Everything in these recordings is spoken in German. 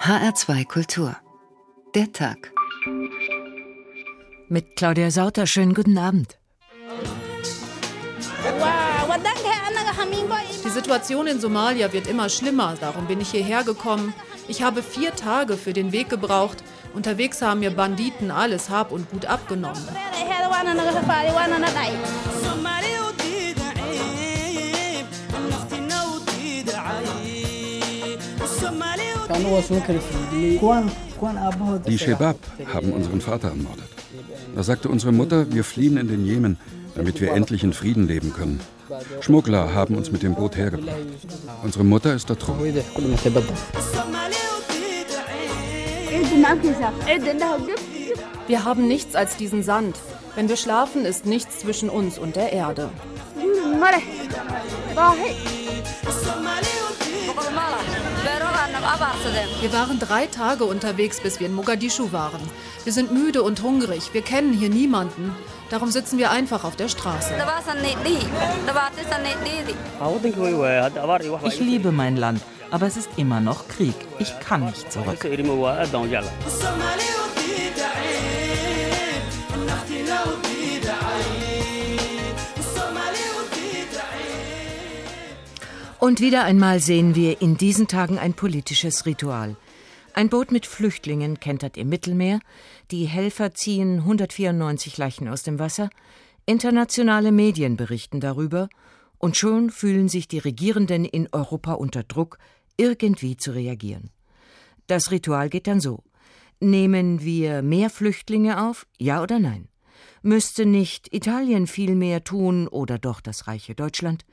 HR2 Kultur. Der Tag. Mit Claudia Sauter, schönen guten Abend. Die Situation in Somalia wird immer schlimmer, darum bin ich hierher gekommen. Ich habe vier Tage für den Weg gebraucht. Unterwegs haben mir Banditen alles Hab und Gut abgenommen. Die Shebab haben unseren Vater ermordet. Da sagte unsere Mutter, wir fliehen in den Jemen, damit wir endlich in Frieden leben können. Schmuggler haben uns mit dem Boot hergebracht. Unsere Mutter ist ertrunken. Wir haben nichts als diesen Sand. Wenn wir schlafen, ist nichts zwischen uns und der Erde. Wir waren drei Tage unterwegs, bis wir in Mogadischu waren. Wir sind müde und hungrig. Wir kennen hier niemanden. Darum sitzen wir einfach auf der Straße. Ich liebe mein Land, aber es ist immer noch Krieg. Ich kann nicht zurück. Und wieder einmal sehen wir in diesen Tagen ein politisches Ritual. Ein Boot mit Flüchtlingen kentert im Mittelmeer, die Helfer ziehen 194 Leichen aus dem Wasser, internationale Medien berichten darüber, und schon fühlen sich die Regierenden in Europa unter Druck, irgendwie zu reagieren. Das Ritual geht dann so. Nehmen wir mehr Flüchtlinge auf, ja oder nein? Müsste nicht Italien viel mehr tun oder doch das reiche Deutschland?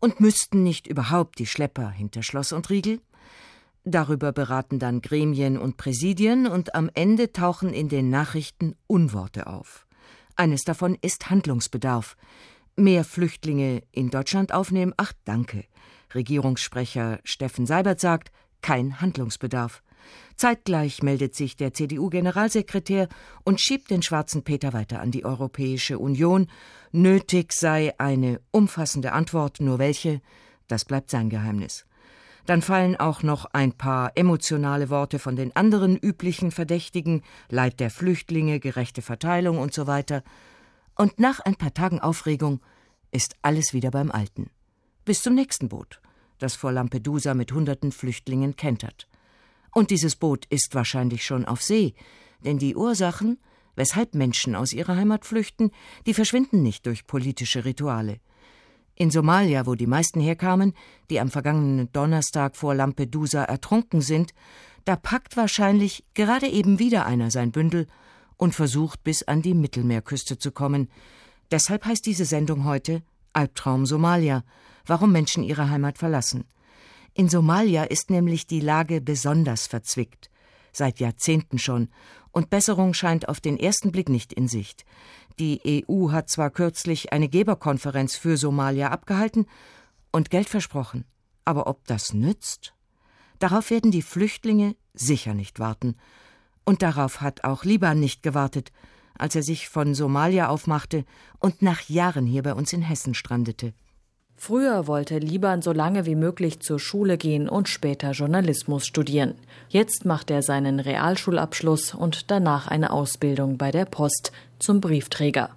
Und müssten nicht überhaupt die Schlepper hinter Schloss und Riegel? Darüber beraten dann Gremien und Präsidien und am Ende tauchen in den Nachrichten Unworte auf. Eines davon ist Handlungsbedarf. Mehr Flüchtlinge in Deutschland aufnehmen? Ach, danke. Regierungssprecher Steffen Seibert sagt, kein Handlungsbedarf. Zeitgleich meldet sich der CDU-Generalsekretär und schiebt den schwarzen Peter weiter an die Europäische Union. Nötig sei eine umfassende Antwort, nur welche, das bleibt sein Geheimnis. Dann fallen auch noch ein paar emotionale Worte von den anderen üblichen Verdächtigen, Leid der Flüchtlinge, gerechte Verteilung und so weiter. Und nach ein paar Tagen Aufregung ist alles wieder beim Alten. Bis zum nächsten Boot, das vor Lampedusa mit hunderten Flüchtlingen kentert. Und dieses Boot ist wahrscheinlich schon auf See, denn die Ursachen, weshalb Menschen aus ihrer Heimat flüchten, die verschwinden nicht durch politische Rituale. In Somalia, wo die meisten herkamen, die am vergangenen Donnerstag vor Lampedusa ertrunken sind, da packt wahrscheinlich gerade eben wieder einer sein Bündel und versucht bis an die Mittelmeerküste zu kommen. Deshalb heißt diese Sendung heute Albtraum Somalia, warum Menschen ihre Heimat verlassen. In Somalia ist nämlich die Lage besonders verzwickt, seit Jahrzehnten schon, und Besserung scheint auf den ersten Blick nicht in Sicht. Die EU hat zwar kürzlich eine Geberkonferenz für Somalia abgehalten und Geld versprochen, aber ob das nützt? Darauf werden die Flüchtlinge sicher nicht warten. Und darauf hat auch Liban nicht gewartet, als er sich von Somalia aufmachte und nach Jahren hier bei uns in Hessen strandete. Früher wollte Liban so lange wie möglich zur Schule gehen und später Journalismus studieren. Jetzt macht er seinen Realschulabschluss und danach eine Ausbildung bei der Post zum Briefträger.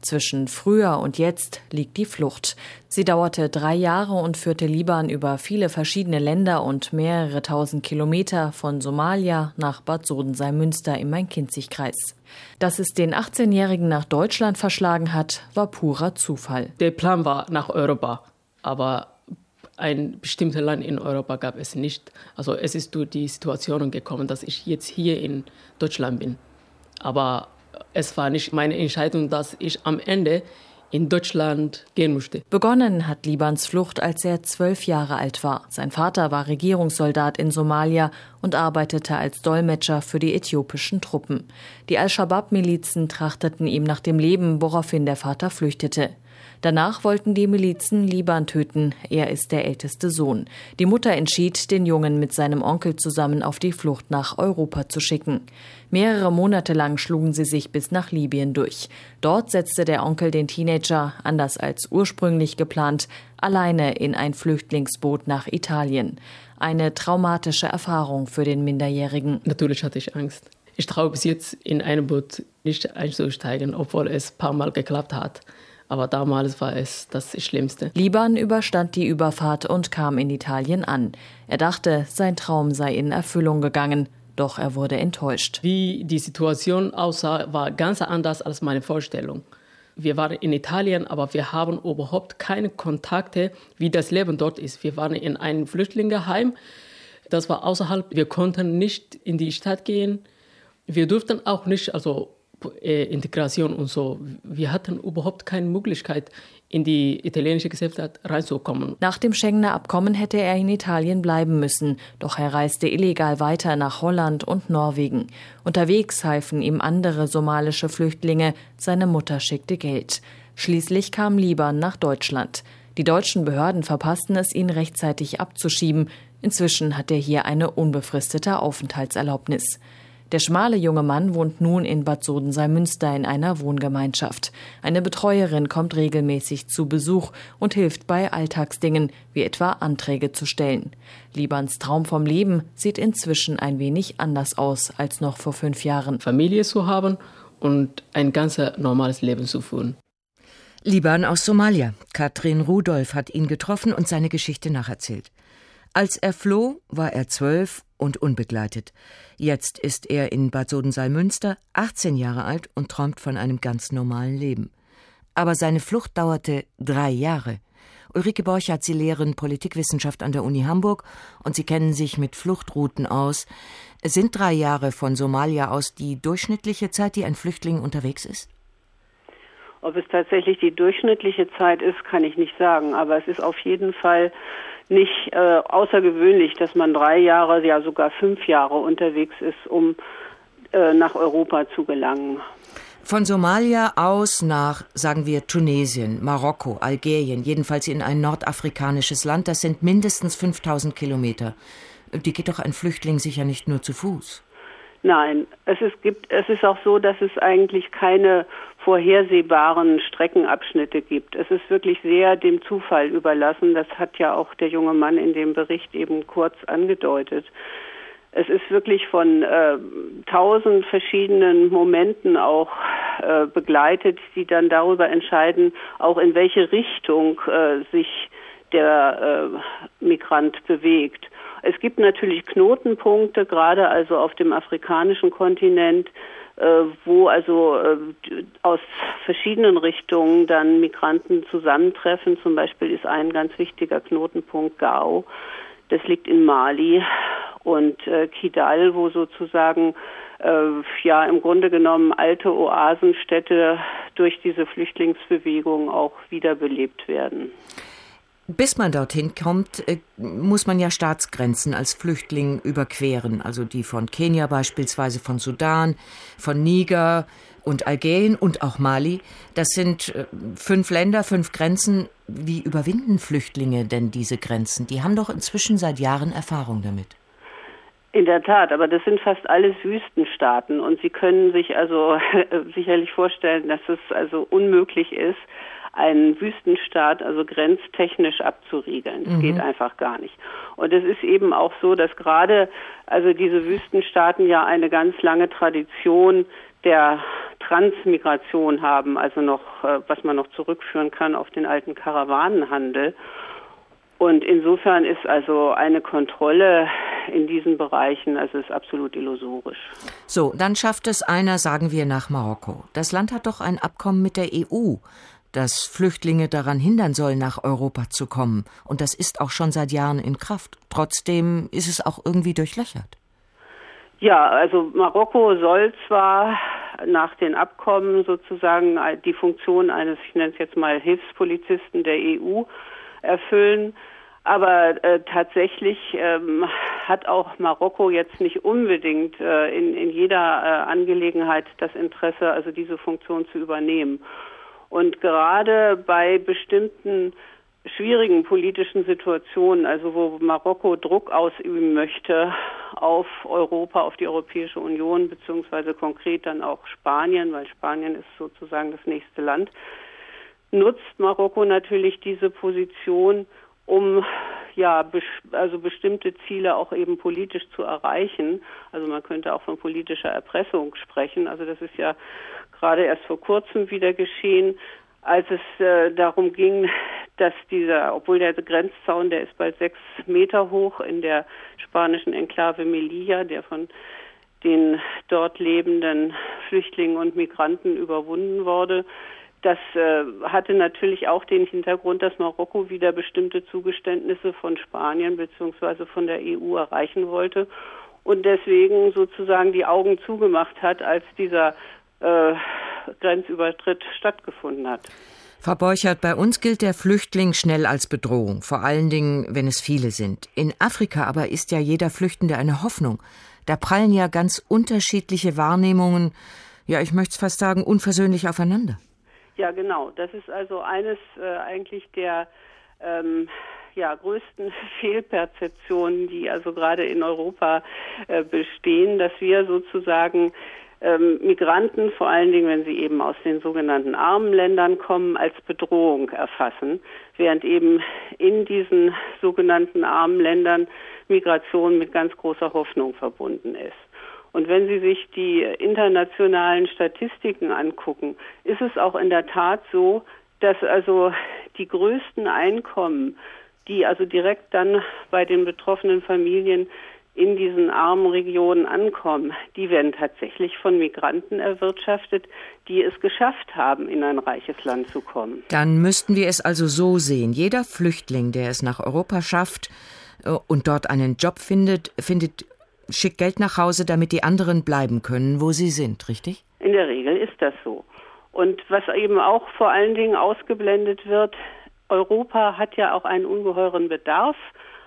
Zwischen früher und jetzt liegt die Flucht. Sie dauerte drei Jahre und führte Liban über viele verschiedene Länder und mehrere tausend Kilometer von Somalia nach Bad Sodensei-Münster im Main-Kinzig-Kreis. Dass es den 18-Jährigen nach Deutschland verschlagen hat, war purer Zufall. Der Plan war nach Europa, aber ein bestimmtes Land in Europa gab es nicht. Also es ist durch die Situation gekommen, dass ich jetzt hier in Deutschland bin. Aber es war nicht meine Entscheidung, dass ich am Ende in Deutschland gehen musste. Begonnen hat Libans Flucht, als er zwölf Jahre alt war. Sein Vater war Regierungssoldat in Somalia und arbeitete als Dolmetscher für die äthiopischen Truppen. Die Al-Shabaab-Milizen trachteten ihm nach dem Leben, woraufhin der Vater flüchtete. Danach wollten die Milizen Liban töten. Er ist der älteste Sohn. Die Mutter entschied, den Jungen mit seinem Onkel zusammen auf die Flucht nach Europa zu schicken. Mehrere Monate lang schlugen sie sich bis nach Libyen durch. Dort setzte der Onkel den Teenager, anders als ursprünglich geplant, alleine in ein Flüchtlingsboot nach Italien. Eine traumatische Erfahrung für den Minderjährigen. Natürlich hatte ich Angst. Ich traue bis jetzt in ein Boot nicht einzusteigen, obwohl es ein paar Mal geklappt hat. Aber damals war es das Schlimmste. Liban überstand die Überfahrt und kam in Italien an. Er dachte, sein Traum sei in Erfüllung gegangen. Doch er wurde enttäuscht. Wie die Situation aussah, war ganz anders als meine Vorstellung. Wir waren in Italien, aber wir haben überhaupt keine Kontakte, wie das Leben dort ist. Wir waren in einem Flüchtlingeheim. Das war außerhalb. Wir konnten nicht in die Stadt gehen. Wir durften auch nicht, also Integration und so. Wir hatten überhaupt keine Möglichkeit, in die italienische Gesellschaft reinzukommen. Nach dem Schengener Abkommen hätte er in Italien bleiben müssen, doch er reiste illegal weiter nach Holland und Norwegen. Unterwegs halfen ihm andere somalische Flüchtlinge, seine Mutter schickte Geld. Schließlich kam Liban nach Deutschland. Die deutschen Behörden verpassten es, ihn rechtzeitig abzuschieben. Inzwischen hat er hier eine unbefristete Aufenthaltserlaubnis. Der schmale junge Mann wohnt nun in Bad Sodensalmünster in einer Wohngemeinschaft. Eine Betreuerin kommt regelmäßig zu Besuch und hilft bei Alltagsdingen, wie etwa Anträge zu stellen. Libans Traum vom Leben sieht inzwischen ein wenig anders aus als noch vor fünf Jahren. Familie zu haben und ein ganz normales Leben zu führen. Liban aus Somalia. Katrin Rudolph hat ihn getroffen und seine Geschichte nacherzählt. Als er floh, war er zwölf und unbegleitet. Jetzt ist er in Bad Sodensalmünster 18 Jahre alt und träumt von einem ganz normalen Leben. Aber seine Flucht dauerte drei Jahre. Ulrike Borchardt, Sie lehren Politikwissenschaft an der Uni Hamburg und Sie kennen sich mit Fluchtrouten aus. Sind drei Jahre von Somalia aus die durchschnittliche Zeit, die ein Flüchtling unterwegs ist? Ob es tatsächlich die durchschnittliche Zeit ist, kann ich nicht sagen, aber es ist auf jeden Fall nicht äh, außergewöhnlich, dass man drei Jahre, ja sogar fünf Jahre unterwegs ist, um äh, nach Europa zu gelangen. Von Somalia aus nach, sagen wir, Tunesien, Marokko, Algerien, jedenfalls in ein nordafrikanisches Land, das sind mindestens 5000 Kilometer. Die geht doch ein Flüchtling sicher nicht nur zu Fuß. Nein, es ist, gibt, es ist auch so, dass es eigentlich keine vorhersehbaren Streckenabschnitte gibt. Es ist wirklich sehr dem Zufall überlassen. Das hat ja auch der junge Mann in dem Bericht eben kurz angedeutet. Es ist wirklich von äh, tausend verschiedenen Momenten auch äh, begleitet, die dann darüber entscheiden, auch in welche Richtung äh, sich der äh, Migrant bewegt. Es gibt natürlich Knotenpunkte, gerade also auf dem afrikanischen Kontinent, wo also äh, aus verschiedenen Richtungen dann Migranten zusammentreffen. Zum Beispiel ist ein ganz wichtiger Knotenpunkt Gao. Das liegt in Mali und äh, Kidal, wo sozusagen äh, ja im Grunde genommen alte Oasenstädte durch diese Flüchtlingsbewegung auch wiederbelebt werden. Bis man dorthin kommt, äh, muss man ja Staatsgrenzen als Flüchtling überqueren, also die von Kenia beispielsweise, von Sudan, von Niger und Algerien und auch Mali. Das sind äh, fünf Länder, fünf Grenzen. Wie überwinden Flüchtlinge denn diese Grenzen? Die haben doch inzwischen seit Jahren Erfahrung damit. In der Tat, aber das sind fast alles Wüstenstaaten und Sie können sich also sicherlich vorstellen, dass es also unmöglich ist, einen Wüstenstaat also grenztechnisch abzuriegeln. Das mhm. geht einfach gar nicht. Und es ist eben auch so, dass gerade also diese Wüstenstaaten ja eine ganz lange Tradition der Transmigration haben, also noch, äh, was man noch zurückführen kann auf den alten Karawanenhandel. Und insofern ist also eine Kontrolle in diesen Bereichen, also ist absolut illusorisch. So, dann schafft es einer, sagen wir, nach Marokko. Das Land hat doch ein Abkommen mit der EU das Flüchtlinge daran hindern soll, nach Europa zu kommen. Und das ist auch schon seit Jahren in Kraft. Trotzdem ist es auch irgendwie durchlöchert. Ja, also Marokko soll zwar nach den Abkommen sozusagen die Funktion eines, ich nenne es jetzt mal Hilfspolizisten der EU erfüllen, aber äh, tatsächlich ähm, hat auch Marokko jetzt nicht unbedingt äh, in, in jeder äh, Angelegenheit das Interesse, also diese Funktion zu übernehmen. Und gerade bei bestimmten schwierigen politischen Situationen, also wo Marokko Druck ausüben möchte auf Europa, auf die Europäische Union, beziehungsweise konkret dann auch Spanien, weil Spanien ist sozusagen das nächste Land, nutzt Marokko natürlich diese Position, um ja, also bestimmte Ziele auch eben politisch zu erreichen. Also man könnte auch von politischer Erpressung sprechen. Also das ist ja gerade erst vor kurzem wieder geschehen, als es äh, darum ging, dass dieser, obwohl der Grenzzaun, der ist bald sechs Meter hoch in der spanischen Enklave Melilla, der von den dort lebenden Flüchtlingen und Migranten überwunden wurde, das äh, hatte natürlich auch den Hintergrund, dass Marokko wieder bestimmte Zugeständnisse von Spanien bzw. von der EU erreichen wollte und deswegen sozusagen die Augen zugemacht hat, als dieser äh, Grenzübertritt stattgefunden hat. Frau Borchert, bei uns gilt der Flüchtling schnell als Bedrohung, vor allen Dingen, wenn es viele sind. In Afrika aber ist ja jeder Flüchtende eine Hoffnung. Da prallen ja ganz unterschiedliche Wahrnehmungen, ja, ich möchte es fast sagen, unversöhnlich aufeinander. Ja, genau. Das ist also eines äh, eigentlich der ähm, ja, größten Fehlperzeptionen, die also gerade in Europa äh, bestehen, dass wir sozusagen ähm, Migranten, vor allen Dingen, wenn sie eben aus den sogenannten armen Ländern kommen, als Bedrohung erfassen, während eben in diesen sogenannten armen Ländern Migration mit ganz großer Hoffnung verbunden ist. Und wenn Sie sich die internationalen Statistiken angucken, ist es auch in der Tat so, dass also die größten Einkommen, die also direkt dann bei den betroffenen Familien in diesen armen Regionen ankommen, die werden tatsächlich von Migranten erwirtschaftet, die es geschafft haben, in ein reiches Land zu kommen. Dann müssten wir es also so sehen. Jeder Flüchtling, der es nach Europa schafft äh, und dort einen Job findet, findet schickt Geld nach Hause, damit die anderen bleiben können, wo sie sind, richtig? In der Regel ist das so. Und was eben auch vor allen Dingen ausgeblendet wird, Europa hat ja auch einen ungeheuren Bedarf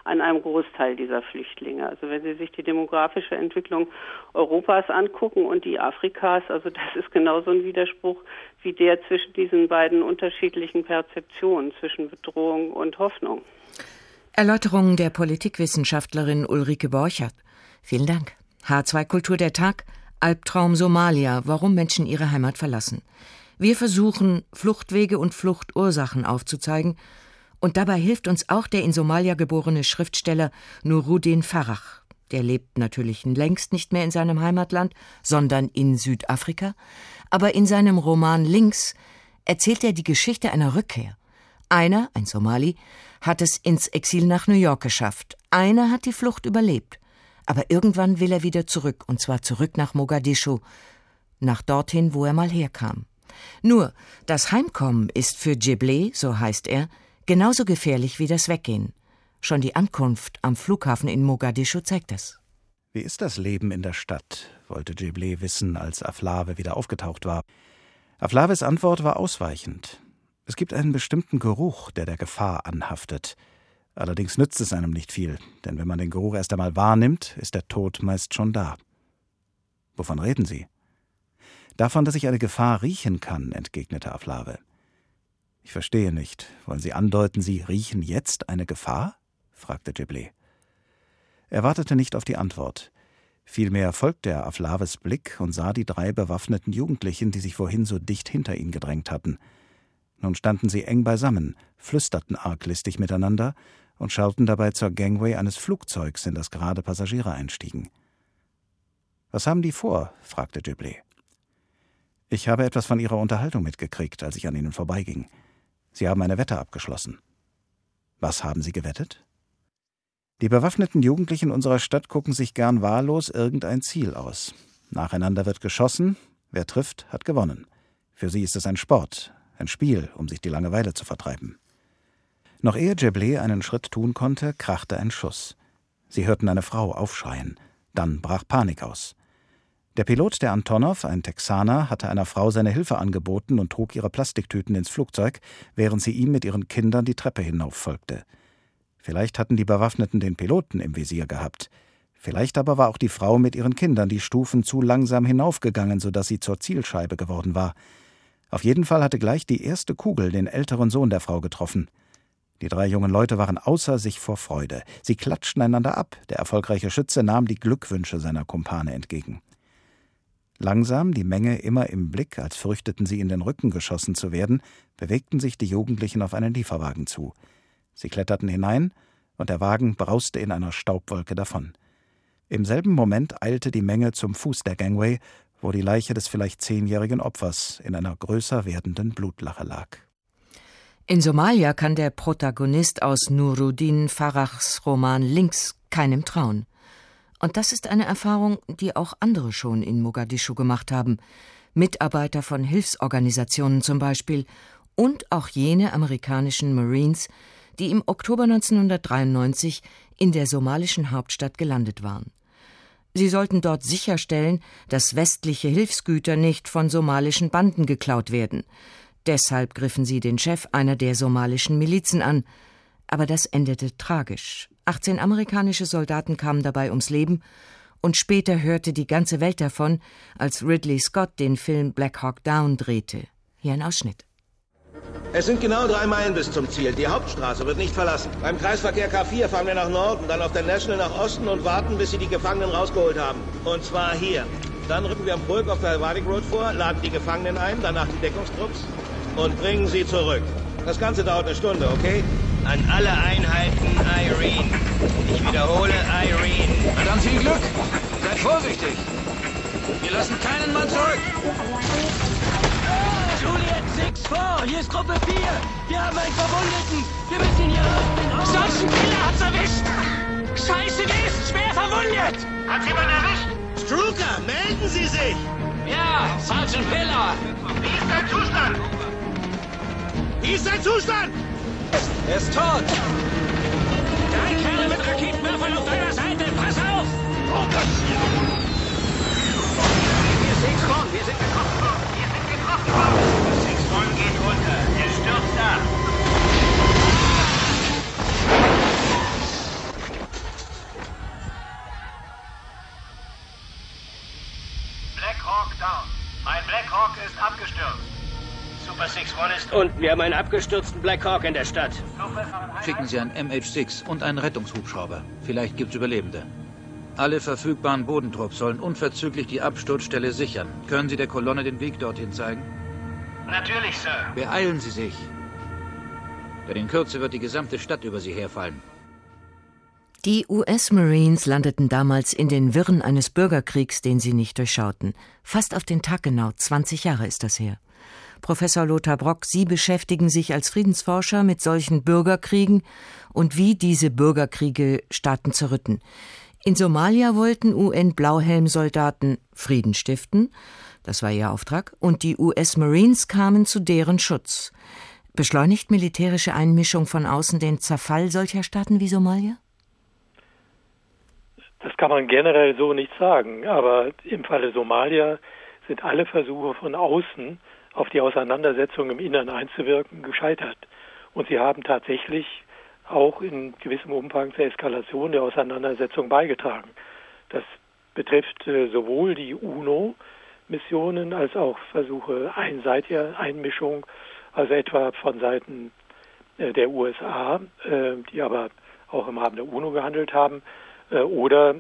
an einem Großteil dieser Flüchtlinge. Also wenn Sie sich die demografische Entwicklung Europas angucken und die Afrikas, also das ist genauso ein Widerspruch wie der zwischen diesen beiden unterschiedlichen Perzeptionen, zwischen Bedrohung und Hoffnung. Erläuterungen der Politikwissenschaftlerin Ulrike Borchert. Vielen Dank. H2 Kultur der Tag. Albtraum Somalia. Warum Menschen ihre Heimat verlassen. Wir versuchen, Fluchtwege und Fluchtursachen aufzuzeigen. Und dabei hilft uns auch der in Somalia geborene Schriftsteller Nuruddin Farach. Der lebt natürlich längst nicht mehr in seinem Heimatland, sondern in Südafrika. Aber in seinem Roman Links erzählt er die Geschichte einer Rückkehr. Einer, ein Somali, hat es ins Exil nach New York geschafft. Einer hat die Flucht überlebt. Aber irgendwann will er wieder zurück, und zwar zurück nach Mogadischu, nach dorthin, wo er mal herkam. Nur, das Heimkommen ist für Djiblé, so heißt er, genauso gefährlich wie das Weggehen. Schon die Ankunft am Flughafen in Mogadischu zeigt es. Wie ist das Leben in der Stadt? wollte Djiblé wissen, als Aflave wieder aufgetaucht war. Aflaves Antwort war ausweichend. Es gibt einen bestimmten Geruch, der der Gefahr anhaftet. Allerdings nützt es einem nicht viel, denn wenn man den Geruch erst einmal wahrnimmt, ist der Tod meist schon da. Wovon reden Sie? Davon, dass ich eine Gefahr riechen kann, entgegnete Aflave. Ich verstehe nicht. Wollen Sie andeuten, Sie riechen jetzt eine Gefahr? fragte Giblé. Er wartete nicht auf die Antwort. Vielmehr folgte er Aflaves Blick und sah die drei bewaffneten Jugendlichen, die sich vorhin so dicht hinter ihn gedrängt hatten. Nun standen sie eng beisammen, flüsterten arglistig miteinander und schauten dabei zur Gangway eines Flugzeugs, in das gerade Passagiere einstiegen. Was haben die vor? fragte Giblé. Ich habe etwas von ihrer Unterhaltung mitgekriegt, als ich an ihnen vorbeiging. Sie haben eine Wette abgeschlossen. Was haben Sie gewettet? Die bewaffneten Jugendlichen unserer Stadt gucken sich gern wahllos irgendein Ziel aus. Nacheinander wird geschossen, wer trifft, hat gewonnen. Für sie ist es ein Sport, ein Spiel, um sich die Langeweile zu vertreiben. Noch ehe Jeblé einen Schritt tun konnte, krachte ein Schuss. Sie hörten eine Frau aufschreien. Dann brach Panik aus. Der Pilot der Antonov, ein Texaner, hatte einer Frau seine Hilfe angeboten und trug ihre Plastiktüten ins Flugzeug, während sie ihm mit ihren Kindern die Treppe hinauf folgte. Vielleicht hatten die Bewaffneten den Piloten im Visier gehabt. Vielleicht aber war auch die Frau mit ihren Kindern die Stufen zu langsam hinaufgegangen, so dass sie zur Zielscheibe geworden war. Auf jeden Fall hatte gleich die erste Kugel den älteren Sohn der Frau getroffen. Die drei jungen Leute waren außer sich vor Freude. Sie klatschten einander ab. Der erfolgreiche Schütze nahm die Glückwünsche seiner Kumpane entgegen. Langsam, die Menge immer im Blick, als fürchteten sie in den Rücken geschossen zu werden, bewegten sich die Jugendlichen auf einen Lieferwagen zu. Sie kletterten hinein, und der Wagen brauste in einer Staubwolke davon. Im selben Moment eilte die Menge zum Fuß der Gangway, wo die Leiche des vielleicht zehnjährigen Opfers in einer größer werdenden Blutlache lag. In Somalia kann der Protagonist aus Nuruddin Farachs Roman Links keinem trauen. Und das ist eine Erfahrung, die auch andere schon in Mogadischu gemacht haben. Mitarbeiter von Hilfsorganisationen zum Beispiel und auch jene amerikanischen Marines, die im Oktober 1993 in der somalischen Hauptstadt gelandet waren. Sie sollten dort sicherstellen, dass westliche Hilfsgüter nicht von somalischen Banden geklaut werden. Deshalb griffen sie den Chef einer der somalischen Milizen an. Aber das endete tragisch. 18 amerikanische Soldaten kamen dabei ums Leben und später hörte die ganze Welt davon, als Ridley Scott den Film Black Hawk Down drehte. Hier ein Ausschnitt. Es sind genau drei Meilen bis zum Ziel. Die Hauptstraße wird nicht verlassen. Beim Kreisverkehr K4 fahren wir nach Norden, dann auf der National nach Osten und warten, bis sie die Gefangenen rausgeholt haben. Und zwar hier. Dann rücken wir am Burg auf der Warwick Road vor, laden die Gefangenen ein, danach die Deckungstrupps und bringen sie zurück. Das Ganze dauert eine Stunde, okay? An alle Einheiten Irene. Ich wiederhole Irene. Na dann viel Glück. Seid vorsichtig. Wir lassen keinen Mann zurück. Juliet 6 vor. Hier ist Gruppe 4. Wir haben einen Verwundeten. Wir müssen ihn hier rausbringen. Solchen Killer hat's erwischt. Scheiße, der ist schwer verwundet. Hat jemand erwischt? Struker, melden Sie sich. Ja, Sergeant Piller. Wie ist dein Zustand? Wie ist dein Zustand? Er ist tot. Drei Kerle mit Raketenwerfern auf deiner Seite. Pass auf. Oh Gott. Ist Six One. Wir sind getroffen worden. Wir sind getroffen worden. Six One geht runter. Er stürzt ab. Black Hawk down. Mein Black Hawk ist abgestürzt. Super Six One ist unten. Wir haben einen abgestürzten Black Hawk in der Stadt. Schicken Sie ein MH6 und einen Rettungshubschrauber. Vielleicht gibt's Überlebende. Alle verfügbaren Bodentrupps sollen unverzüglich die Absturzstelle sichern. Können Sie der Kolonne den Weg dorthin zeigen? Natürlich, Sir. Beeilen Sie sich. Denn in Kürze wird die gesamte Stadt über Sie herfallen. Die US-Marines landeten damals in den Wirren eines Bürgerkriegs, den sie nicht durchschauten. Fast auf den Tag genau, 20 Jahre ist das her. Professor Lothar Brock, Sie beschäftigen sich als Friedensforscher mit solchen Bürgerkriegen und wie diese Bürgerkriege Staaten zerrütten. In Somalia wollten UN-Blauhelm-Soldaten Frieden stiften, das war ihr Auftrag, und die US-Marines kamen zu deren Schutz. Beschleunigt militärische Einmischung von außen den Zerfall solcher Staaten wie Somalia? Das kann man generell so nicht sagen, aber im Falle Somalia sind alle Versuche von außen auf die Auseinandersetzung im Innern einzuwirken gescheitert. Und sie haben tatsächlich auch in gewissem Umfang zur Eskalation der Auseinandersetzung beigetragen. Das betrifft äh, sowohl die UNO-Missionen als auch Versuche einseitiger Einmischung, also etwa von Seiten äh, der USA, äh, die aber auch im Rahmen der UNO gehandelt haben, oder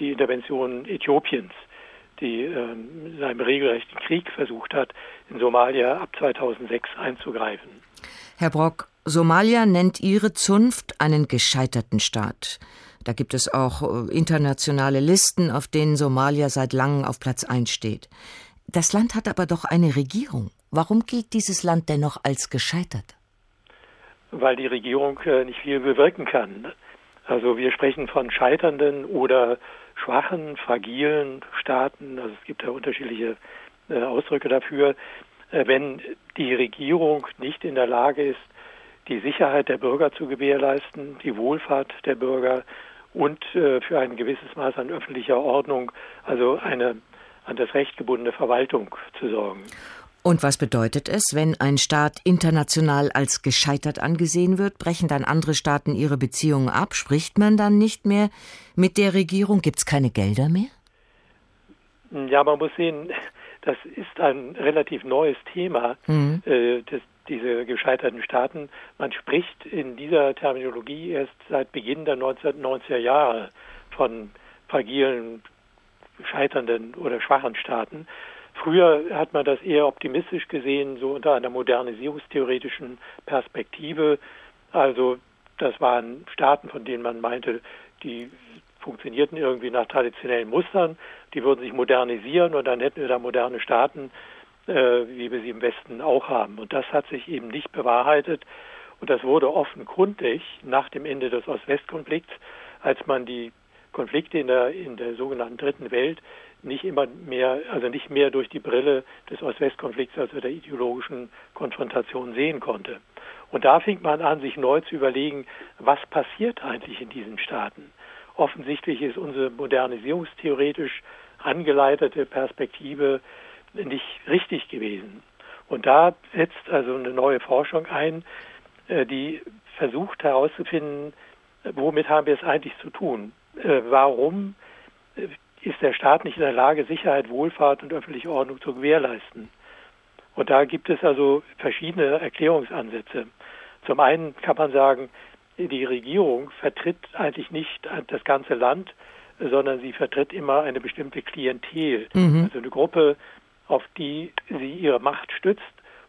die Intervention Äthiopiens, die ähm, in einem regelrechten Krieg versucht hat, in Somalia ab 2006 einzugreifen. Herr Brock, Somalia nennt Ihre Zunft einen gescheiterten Staat. Da gibt es auch äh, internationale Listen, auf denen Somalia seit langem auf Platz 1 steht. Das Land hat aber doch eine Regierung. Warum gilt dieses Land dennoch als gescheitert? Weil die Regierung nicht viel bewirken kann. Also wir sprechen von scheiternden oder schwachen, fragilen Staaten. Also es gibt da unterschiedliche äh, Ausdrücke dafür. Äh, wenn die Regierung nicht in der Lage ist, die Sicherheit der Bürger zu gewährleisten, die Wohlfahrt der Bürger und äh, für ein gewisses Maß an öffentlicher Ordnung, also eine an das Recht gebundene Verwaltung zu sorgen. Und was bedeutet es, wenn ein Staat international als gescheitert angesehen wird? Brechen dann andere Staaten ihre Beziehungen ab? Spricht man dann nicht mehr mit der Regierung? Gibt es keine Gelder mehr? Ja, man muss sehen, das ist ein relativ neues Thema, mhm. äh, das, diese gescheiterten Staaten. Man spricht in dieser Terminologie erst seit Beginn der 1990er Jahre von fragilen, scheiternden oder schwachen Staaten. Früher hat man das eher optimistisch gesehen, so unter einer modernisierungstheoretischen Perspektive. Also das waren Staaten, von denen man meinte, die funktionierten irgendwie nach traditionellen Mustern, die würden sich modernisieren und dann hätten wir da moderne Staaten, äh, wie wir sie im Westen auch haben. Und das hat sich eben nicht bewahrheitet. Und das wurde offenkundig nach dem Ende des Ost-West-Konflikts, als man die Konflikte in der, in der sogenannten Dritten Welt nicht immer mehr, also nicht mehr durch die Brille des Ost-West-Konflikts, also der ideologischen Konfrontation sehen konnte. Und da fing man an, sich neu zu überlegen, was passiert eigentlich in diesen Staaten. Offensichtlich ist unsere modernisierungstheoretisch angeleitete Perspektive nicht richtig gewesen. Und da setzt also eine neue Forschung ein, äh, die versucht herauszufinden, womit haben wir es eigentlich zu tun? Äh, warum äh, ist der Staat nicht in der Lage, Sicherheit, Wohlfahrt und öffentliche Ordnung zu gewährleisten? Und da gibt es also verschiedene Erklärungsansätze. Zum einen kann man sagen, die Regierung vertritt eigentlich nicht das ganze Land, sondern sie vertritt immer eine bestimmte Klientel, mhm. also eine Gruppe, auf die sie ihre Macht stützt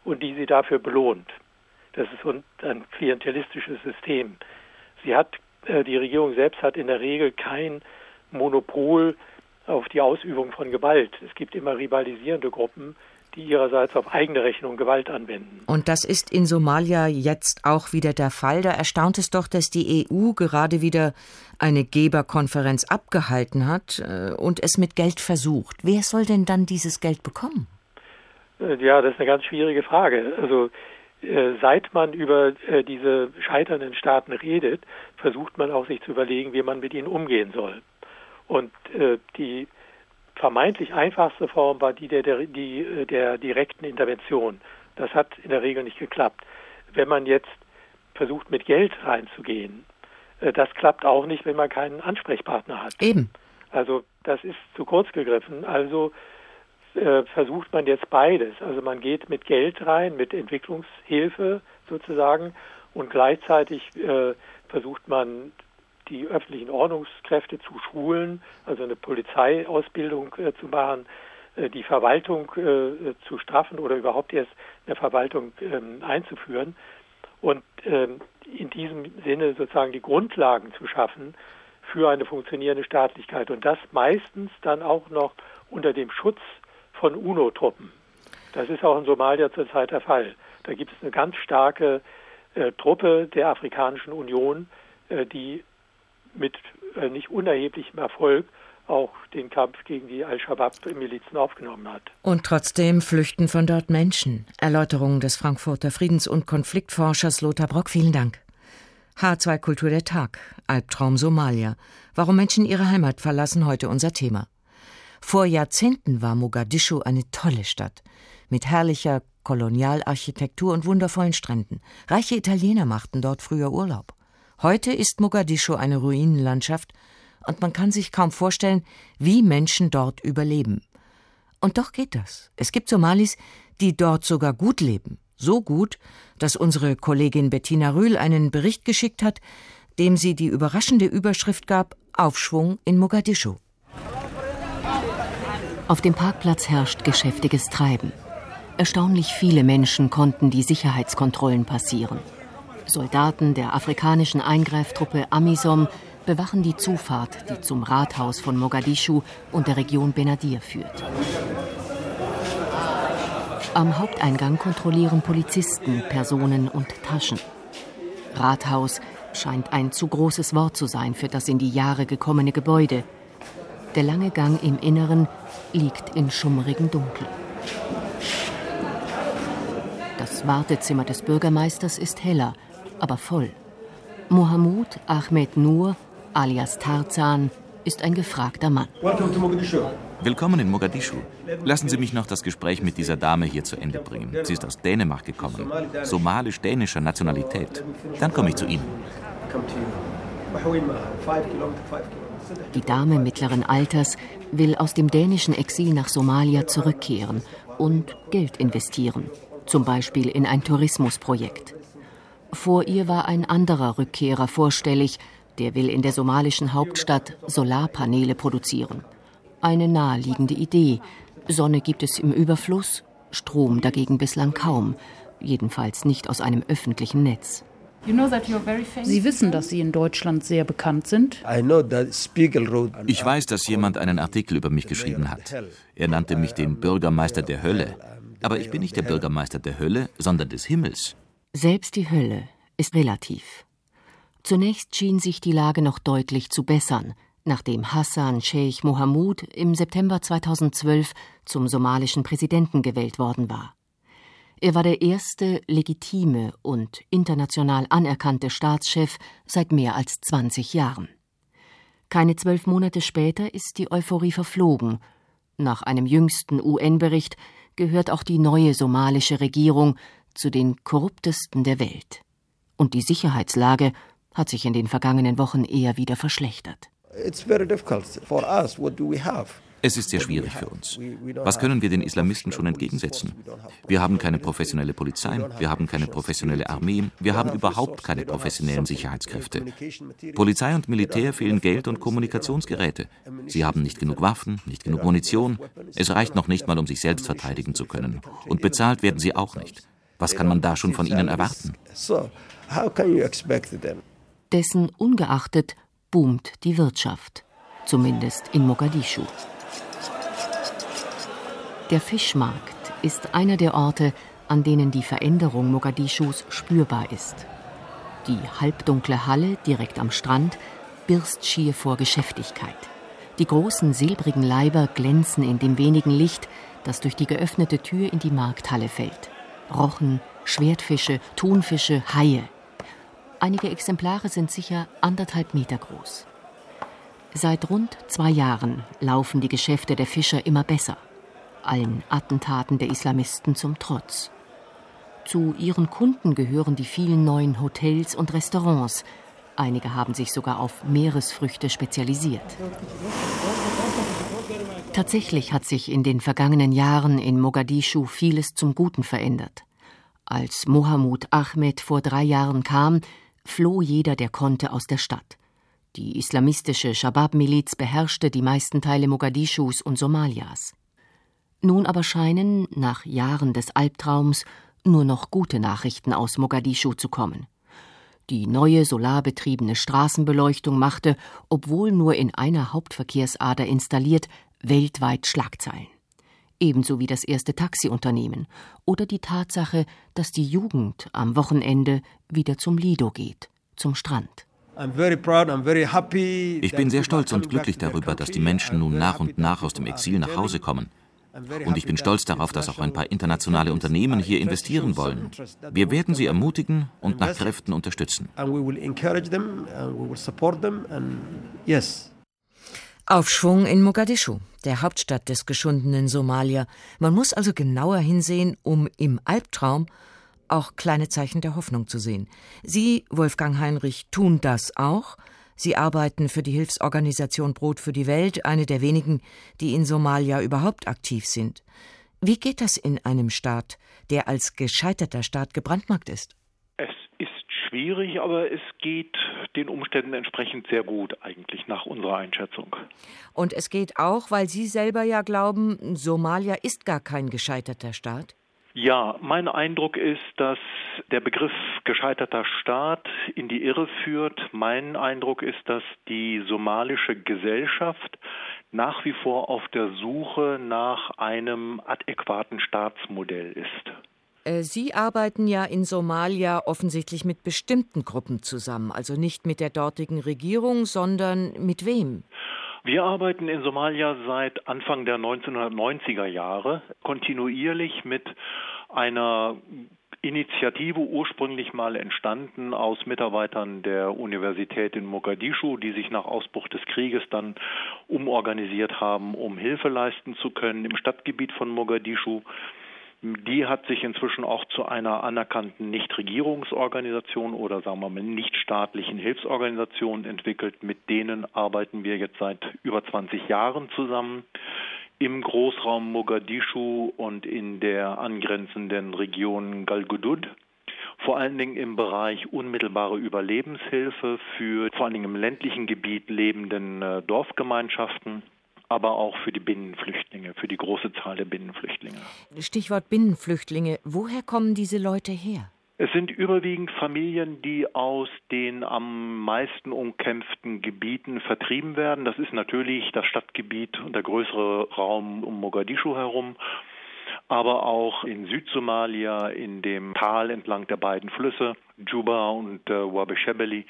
und die sie dafür belohnt. Das ist ein klientelistisches System. Sie hat, äh, die Regierung selbst hat in der Regel kein Monopol auf die Ausübung von Gewalt. Es gibt immer rivalisierende Gruppen, die ihrerseits auf eigene Rechnung Gewalt anwenden. Und das ist in Somalia jetzt auch wieder der Fall. Da erstaunt es doch, dass die EU gerade wieder eine Geberkonferenz abgehalten hat äh, und es mit Geld versucht. Wer soll denn dann dieses Geld bekommen? Äh, ja, das ist eine ganz schwierige Frage. Also äh, seit man über diese scheiternden Staaten redet, versucht man auch sich zu überlegen, wie man mit ihnen umgehen soll. Und die vermeintlich einfachste Form war die der, der, die, äh, der direkten Intervention. Das hat in der Regel nicht geklappt. Wenn man jetzt versucht, mit Geld reinzugehen, äh, das klappt auch nicht, wenn man keinen Ansprechpartner hat. Eben. Also das ist zu kurz gegriffen. Also äh, versucht man jetzt beides. Also man geht mit Geld rein, mit Entwicklungshilfe sozusagen und gleichzeitig äh, versucht man die öffentlichen Ordnungskräfte zu schulen, also eine Polizeiausbildung äh, zu machen, äh, die Verwaltung äh, zu straffen oder überhaupt erst eine Verwaltung ähm, einzuführen und ähm, in diesem Sinne sozusagen die Grundlagen zu schaffen für eine funktionierende Staatlichkeit und das meistens dann auch noch unter dem Schutz von UNO-Truppen. Das ist auch in Somalia zurzeit der Fall. Da gibt es eine ganz starke äh, Truppe der Afrikanischen Union, äh, die mit äh, nicht unerheblichem Erfolg auch den Kampf gegen die Al-Shabaab-Milizen aufgenommen hat. Und trotzdem flüchten von dort Menschen. Erläuterungen des Frankfurter Friedens- und Konfliktforschers Lothar Brock, vielen Dank. H2 Kultur der Tag, Albtraum Somalia. Warum Menschen ihre Heimat verlassen, heute unser Thema. Vor Jahrzehnten war Mogadischu eine tolle Stadt. Mit herrlicher Kolonialarchitektur und wundervollen Stränden. Reiche Italiener machten dort früher Urlaub. Heute ist Mogadischu eine Ruinenlandschaft und man kann sich kaum vorstellen, wie Menschen dort überleben. Und doch geht das. Es gibt Somalis, die dort sogar gut leben. So gut, dass unsere Kollegin Bettina Rühl einen Bericht geschickt hat, dem sie die überraschende Überschrift gab Aufschwung in Mogadischu. Auf dem Parkplatz herrscht geschäftiges Treiben. Erstaunlich viele Menschen konnten die Sicherheitskontrollen passieren. Soldaten der afrikanischen Eingreiftruppe Amisom bewachen die Zufahrt, die zum Rathaus von Mogadischu und der Region Benadir führt. Am Haupteingang kontrollieren Polizisten Personen und Taschen. Rathaus scheint ein zu großes Wort zu sein für das in die Jahre gekommene Gebäude. Der lange Gang im Inneren liegt in schummrigem Dunkel. Das Wartezimmer des Bürgermeisters ist heller aber voll. Mohamud Ahmed Nur, alias Tarzan, ist ein gefragter Mann. Willkommen in Mogadischu. Lassen Sie mich noch das Gespräch mit dieser Dame hier zu Ende bringen. Sie ist aus Dänemark gekommen, somalisch-dänischer Nationalität. Dann komme ich zu Ihnen. Die Dame mittleren Alters will aus dem dänischen Exil nach Somalia zurückkehren und Geld investieren, zum Beispiel in ein Tourismusprojekt. Vor ihr war ein anderer Rückkehrer vorstellig, der will in der somalischen Hauptstadt Solarpaneele produzieren. Eine naheliegende Idee. Sonne gibt es im Überfluss, Strom dagegen bislang kaum, jedenfalls nicht aus einem öffentlichen Netz. Sie wissen, dass Sie in Deutschland sehr bekannt sind. Ich weiß, dass jemand einen Artikel über mich geschrieben hat. Er nannte mich den Bürgermeister der Hölle. Aber ich bin nicht der Bürgermeister der Hölle, sondern des Himmels. Selbst die Hölle ist relativ. Zunächst schien sich die Lage noch deutlich zu bessern, nachdem Hassan Sheikh Mohamud im September 2012 zum somalischen Präsidenten gewählt worden war. Er war der erste legitime und international anerkannte Staatschef seit mehr als 20 Jahren. Keine zwölf Monate später ist die Euphorie verflogen. Nach einem jüngsten UN-Bericht gehört auch die neue somalische Regierung zu den korruptesten der Welt. Und die Sicherheitslage hat sich in den vergangenen Wochen eher wieder verschlechtert. Es ist sehr schwierig für uns. Was können wir den Islamisten schon entgegensetzen? Wir haben keine professionelle Polizei, wir haben keine professionelle Armee, wir haben überhaupt keine professionellen Sicherheitskräfte. Polizei und Militär fehlen Geld und Kommunikationsgeräte. Sie haben nicht genug Waffen, nicht genug Munition. Es reicht noch nicht mal, um sich selbst verteidigen zu können. Und bezahlt werden sie auch nicht. Was kann man da schon von ihnen erwarten? Dessen ungeachtet boomt die Wirtschaft, zumindest in Mogadischu. Der Fischmarkt ist einer der Orte, an denen die Veränderung Mogadischus spürbar ist. Die halbdunkle Halle direkt am Strand birst schier vor Geschäftigkeit. Die großen silbrigen Leiber glänzen in dem wenigen Licht, das durch die geöffnete Tür in die Markthalle fällt. Rochen, Schwertfische, Thunfische, Haie. Einige Exemplare sind sicher anderthalb Meter groß. Seit rund zwei Jahren laufen die Geschäfte der Fischer immer besser allen Attentaten der Islamisten zum Trotz. Zu ihren Kunden gehören die vielen neuen Hotels und Restaurants. Einige haben sich sogar auf Meeresfrüchte spezialisiert. Tatsächlich hat sich in den vergangenen Jahren in Mogadischu vieles zum Guten verändert. Als Mohamud Ahmed vor drei Jahren kam, floh jeder, der konnte, aus der Stadt. Die islamistische Shabab-Miliz beherrschte die meisten Teile Mogadischus und Somalias. Nun aber scheinen, nach Jahren des Albtraums, nur noch gute Nachrichten aus Mogadischu zu kommen. Die neue solarbetriebene Straßenbeleuchtung machte, obwohl nur in einer Hauptverkehrsader installiert, weltweit Schlagzeilen. Ebenso wie das erste Taxiunternehmen oder die Tatsache, dass die Jugend am Wochenende wieder zum Lido geht, zum Strand. Ich bin sehr stolz und glücklich darüber, dass die Menschen nun nach und nach aus dem Exil nach Hause kommen. Und ich bin stolz darauf, dass auch ein paar internationale Unternehmen hier investieren wollen. Wir werden sie ermutigen und nach Kräften unterstützen. Aufschwung in Mogadischu, der Hauptstadt des geschundenen Somalia. Man muss also genauer hinsehen, um im Albtraum auch kleine Zeichen der Hoffnung zu sehen. Sie, Wolfgang Heinrich, tun das auch – Sie arbeiten für die Hilfsorganisation Brot für die Welt, eine der wenigen, die in Somalia überhaupt aktiv sind. Wie geht das in einem Staat, der als gescheiterter Staat gebrandmarkt ist? Schwierig, aber es geht den Umständen entsprechend sehr gut, eigentlich nach unserer Einschätzung. Und es geht auch, weil Sie selber ja glauben, Somalia ist gar kein gescheiterter Staat? Ja, mein Eindruck ist, dass der Begriff gescheiterter Staat in die Irre führt. Mein Eindruck ist, dass die somalische Gesellschaft nach wie vor auf der Suche nach einem adäquaten Staatsmodell ist. Äh, Sie arbeiten ja in Somalia offensichtlich mit bestimmten Gruppen zusammen, also nicht mit der dortigen Regierung, sondern mit wem? Wir arbeiten in Somalia seit Anfang der 1990er Jahre kontinuierlich mit einer Initiative ursprünglich mal entstanden aus Mitarbeitern der Universität in Mogadischu, die sich nach Ausbruch des Krieges dann umorganisiert haben, um Hilfe leisten zu können im Stadtgebiet von Mogadischu. Die hat sich inzwischen auch zu einer anerkannten Nichtregierungsorganisation oder sagen wir mal nichtstaatlichen Hilfsorganisation entwickelt. Mit denen arbeiten wir jetzt seit über 20 Jahren zusammen im Großraum Mogadischu und in der angrenzenden Region Galgudud vor allen Dingen im Bereich unmittelbare Überlebenshilfe für vor allen Dingen im ländlichen Gebiet lebenden äh, Dorfgemeinschaften aber auch für die Binnenflüchtlinge, für die große Zahl der Binnenflüchtlinge. Stichwort Binnenflüchtlinge. Woher kommen diese Leute her? Es sind überwiegend Familien, die aus den am meisten umkämpften Gebieten vertrieben werden. Das ist natürlich das Stadtgebiet und der größere Raum um Mogadischu herum aber auch in Südsomalia, in dem Tal entlang der beiden Flüsse, Juba und äh, Wabeshebeli,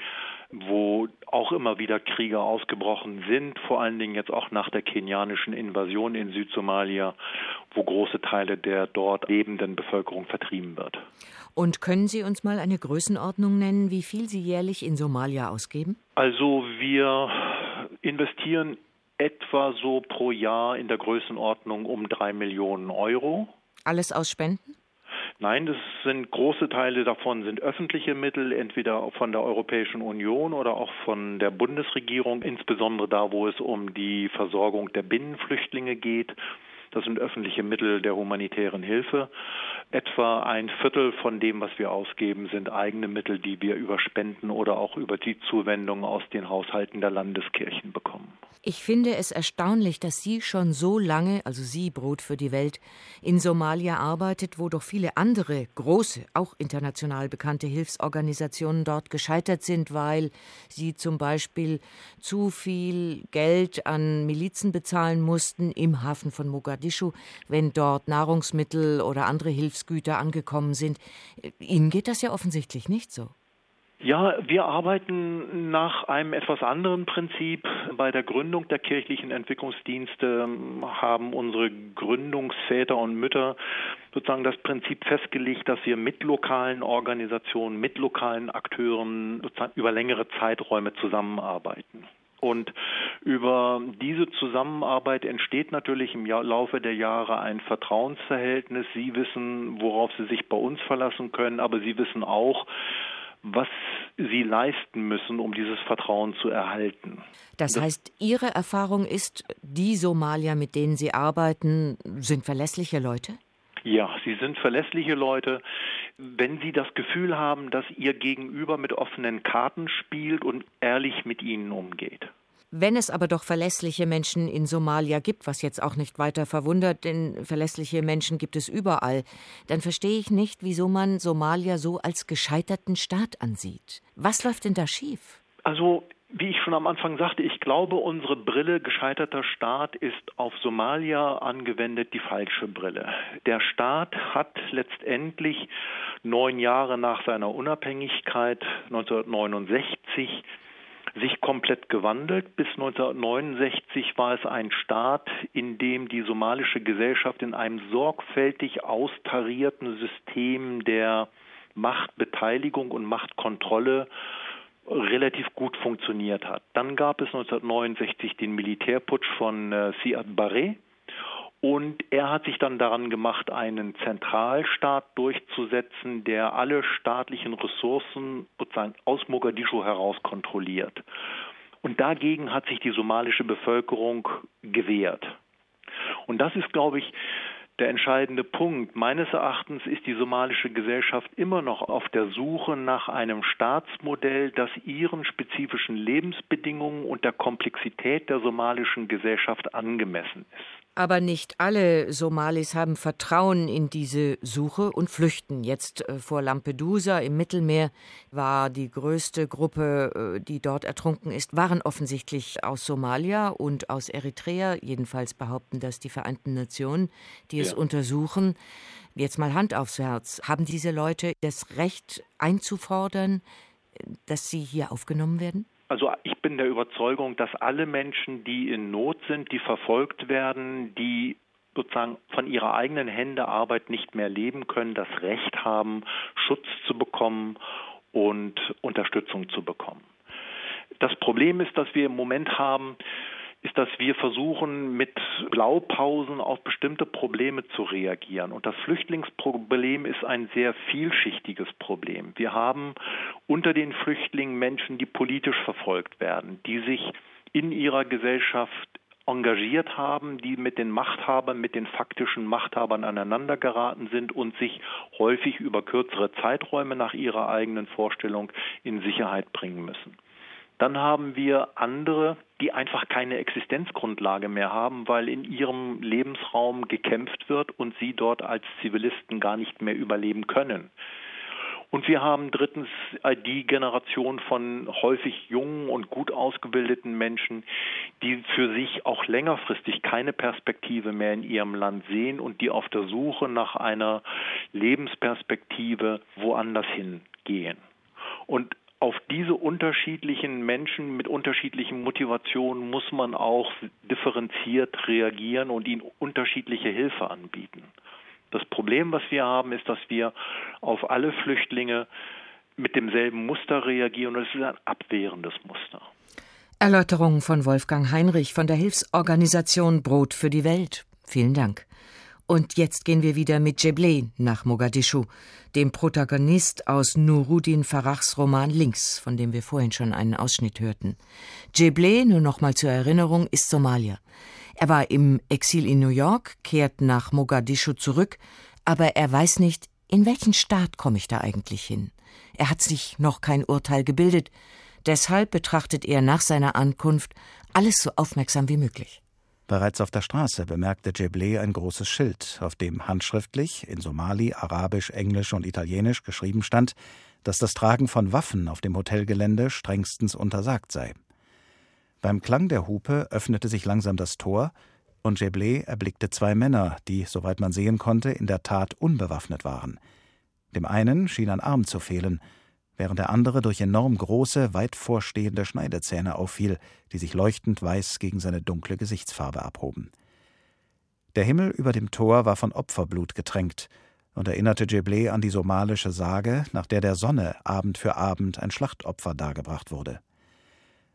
wo auch immer wieder Kriege ausgebrochen sind, vor allen Dingen jetzt auch nach der kenianischen Invasion in Südsomalia, wo große Teile der dort lebenden Bevölkerung vertrieben wird. Und können Sie uns mal eine Größenordnung nennen, wie viel Sie jährlich in Somalia ausgeben? Also wir investieren etwa so pro Jahr in der Größenordnung um drei Millionen Euro. Alles aus Spenden? Nein, das sind große Teile davon sind öffentliche Mittel, entweder von der Europäischen Union oder auch von der Bundesregierung, insbesondere da, wo es um die Versorgung der Binnenflüchtlinge geht. Das sind öffentliche Mittel der humanitären Hilfe. Etwa ein Viertel von dem, was wir ausgeben, sind eigene Mittel, die wir über Spenden oder auch über die Zuwendungen aus den Haushalten der Landeskirchen bekommen. Ich finde es erstaunlich, dass Sie schon so lange, also Sie, Brot für die Welt, in Somalia arbeitet, wo doch viele andere große, auch international bekannte Hilfsorganisationen dort gescheitert sind, weil sie zum Beispiel zu viel Geld an Milizen bezahlen mussten im Hafen von Mogadischu, wenn dort Nahrungsmittel oder andere Hilfsgüter angekommen sind. Ihnen geht das ja offensichtlich nicht so. Ja, wir arbeiten nach einem etwas anderen Prinzip. Bei der Gründung der kirchlichen Entwicklungsdienste haben unsere Gründungsväter und Mütter sozusagen das Prinzip festgelegt, dass wir mit lokalen Organisationen, mit lokalen Akteuren über längere Zeiträume zusammenarbeiten. Und über diese Zusammenarbeit entsteht natürlich im Laufe der Jahre ein Vertrauensverhältnis. Sie wissen, worauf Sie sich bei uns verlassen können, aber Sie wissen auch, was sie leisten müssen, um dieses Vertrauen zu erhalten. Das, heißt, Ihre Erfahrung ist, die Somalier, mit denen Sie arbeiten, sind verlässliche Leute? Ja, sie sind verlässliche Leute. Wenn sie das Gefühl haben, dass ihr Gegenüber mit offenen Karten spielt und ehrlich mit ihnen umgeht. Wenn es aber doch verlässliche Menschen in Somalia gibt, was jetzt auch nicht weiter verwundert, denn verlässliche Menschen gibt es überall, dann verstehe ich nicht, wieso man Somalia so als gescheiterten Staat ansieht. Was läuft denn da schief? Also wie ich schon am Anfang sagte, ich glaube, unsere Brille gescheiterter Staat ist auf Somalia angewendet die falsche Brille. Der Staat hat letztendlich neun Jahre nach seiner Unabhängigkeit 1969 sich komplett gewandelt. Bis 1969 war es ein Staat, in dem die somalische Gesellschaft in einem sorgfältig austarierten System der Machtbeteiligung und Machtkontrolle relativ gut funktioniert hat. Dann gab es 1969 den Militärputsch von äh, Siad Barre und er hat sich dann daran gemacht, einen Zentralstaat durchzusetzen, der alle staatlichen Ressourcen sozusagen aus Mogadischu heraus kontrolliert. Und dagegen hat sich die somalische Bevölkerung gewehrt. Und das ist, glaube ich, der entscheidende Punkt. Meines Erachtens ist die somalische Gesellschaft immer noch auf der Suche nach einem Staatsmodell, das ihren spezifischen Lebensbedingungen und der Komplexität der somalischen Gesellschaft angemessen ist. Aber nicht alle Somalis haben Vertrauen in diese Suche und flüchten. Jetzt äh, vor Lampedusa im Mittelmeer war die größte Gruppe, äh, die dort ertrunken ist, waren offensichtlich aus Somalia und aus Eritrea. Jedenfalls behaupten das die Vereinten Nationen, die es ja. untersuchen. Jetzt mal Hand aufs Herz. Haben diese Leute das Recht einzufordern, dass sie hier aufgenommen werden? Also ich bin der Überzeugung, dass alle Menschen, die in Not sind, die verfolgt werden, die sozusagen von ihrer eigenen Hände Arbeit nicht mehr leben können, das Recht haben, Schutz zu bekommen und Unterstützung zu bekommen. Das Problem ist, dass wir im Moment haben, ist, dass wir versuchen, mit Blaupausen auf bestimmte Probleme zu reagieren. Und das Flüchtlingsproblem ist ein sehr vielschichtiges Problem. Wir haben unter den Flüchtlingen Menschen, die politisch verfolgt werden, die sich in ihrer Gesellschaft engagiert haben, die mit den Machthabern, mit den faktischen Machthabern aneinander geraten sind und sich häufig über kürzere Zeiträume nach ihrer eigenen Vorstellung in Sicherheit bringen müssen. Dann haben wir andere, die einfach keine Existenzgrundlage mehr haben, weil in ihrem Lebensraum gekämpft wird und sie dort als Zivilisten gar nicht mehr überleben können. Und wir haben drittens äh, die Generation von häufig jungen und gut ausgebildeten Menschen, die für sich auch längerfristig keine Perspektive mehr in ihrem Land sehen und die auf der Suche nach einer Lebensperspektive woanders hingehen. Und auf diese unterschiedlichen Menschen mit unterschiedlichen Motivationen muss man auch differenziert reagieren und ihnen unterschiedliche Hilfe anbieten. Das Problem, was wir haben, ist, dass wir auf alle Flüchtlinge mit demselben Muster reagieren und es ist ein abwehrendes Muster. Erläuterungen von Wolfgang Heinrich von der Hilfsorganisation Brot für die Welt. Vielen Dank. Und jetzt gehen wir wieder mit Jeblé nach Mogadischu, dem Protagonist aus Nuruddin Farachs Roman Links, von dem wir vorhin schon einen Ausschnitt hörten. Jeblé, nur noch mal zur Erinnerung, ist Somalier. Er war im Exil in New York, kehrt nach Mogadischu zurück, aber er weiß nicht, in welchen Staat komme ich da eigentlich hin. Er hat sich noch kein Urteil gebildet, deshalb betrachtet er nach seiner Ankunft alles so aufmerksam wie möglich. Bereits auf der Straße bemerkte Jeblé ein großes Schild, auf dem handschriftlich in Somali, Arabisch, Englisch und Italienisch geschrieben stand, dass das Tragen von Waffen auf dem Hotelgelände strengstens untersagt sei. Beim Klang der Hupe öffnete sich langsam das Tor, und Jeblé erblickte zwei Männer, die, soweit man sehen konnte, in der Tat unbewaffnet waren. Dem einen schien ein Arm zu fehlen, während der andere durch enorm große, weit vorstehende Schneidezähne auffiel, die sich leuchtend weiß gegen seine dunkle Gesichtsfarbe abhoben. Der Himmel über dem Tor war von Opferblut getränkt und erinnerte Jeblé an die somalische Sage, nach der der Sonne Abend für Abend ein Schlachtopfer dargebracht wurde.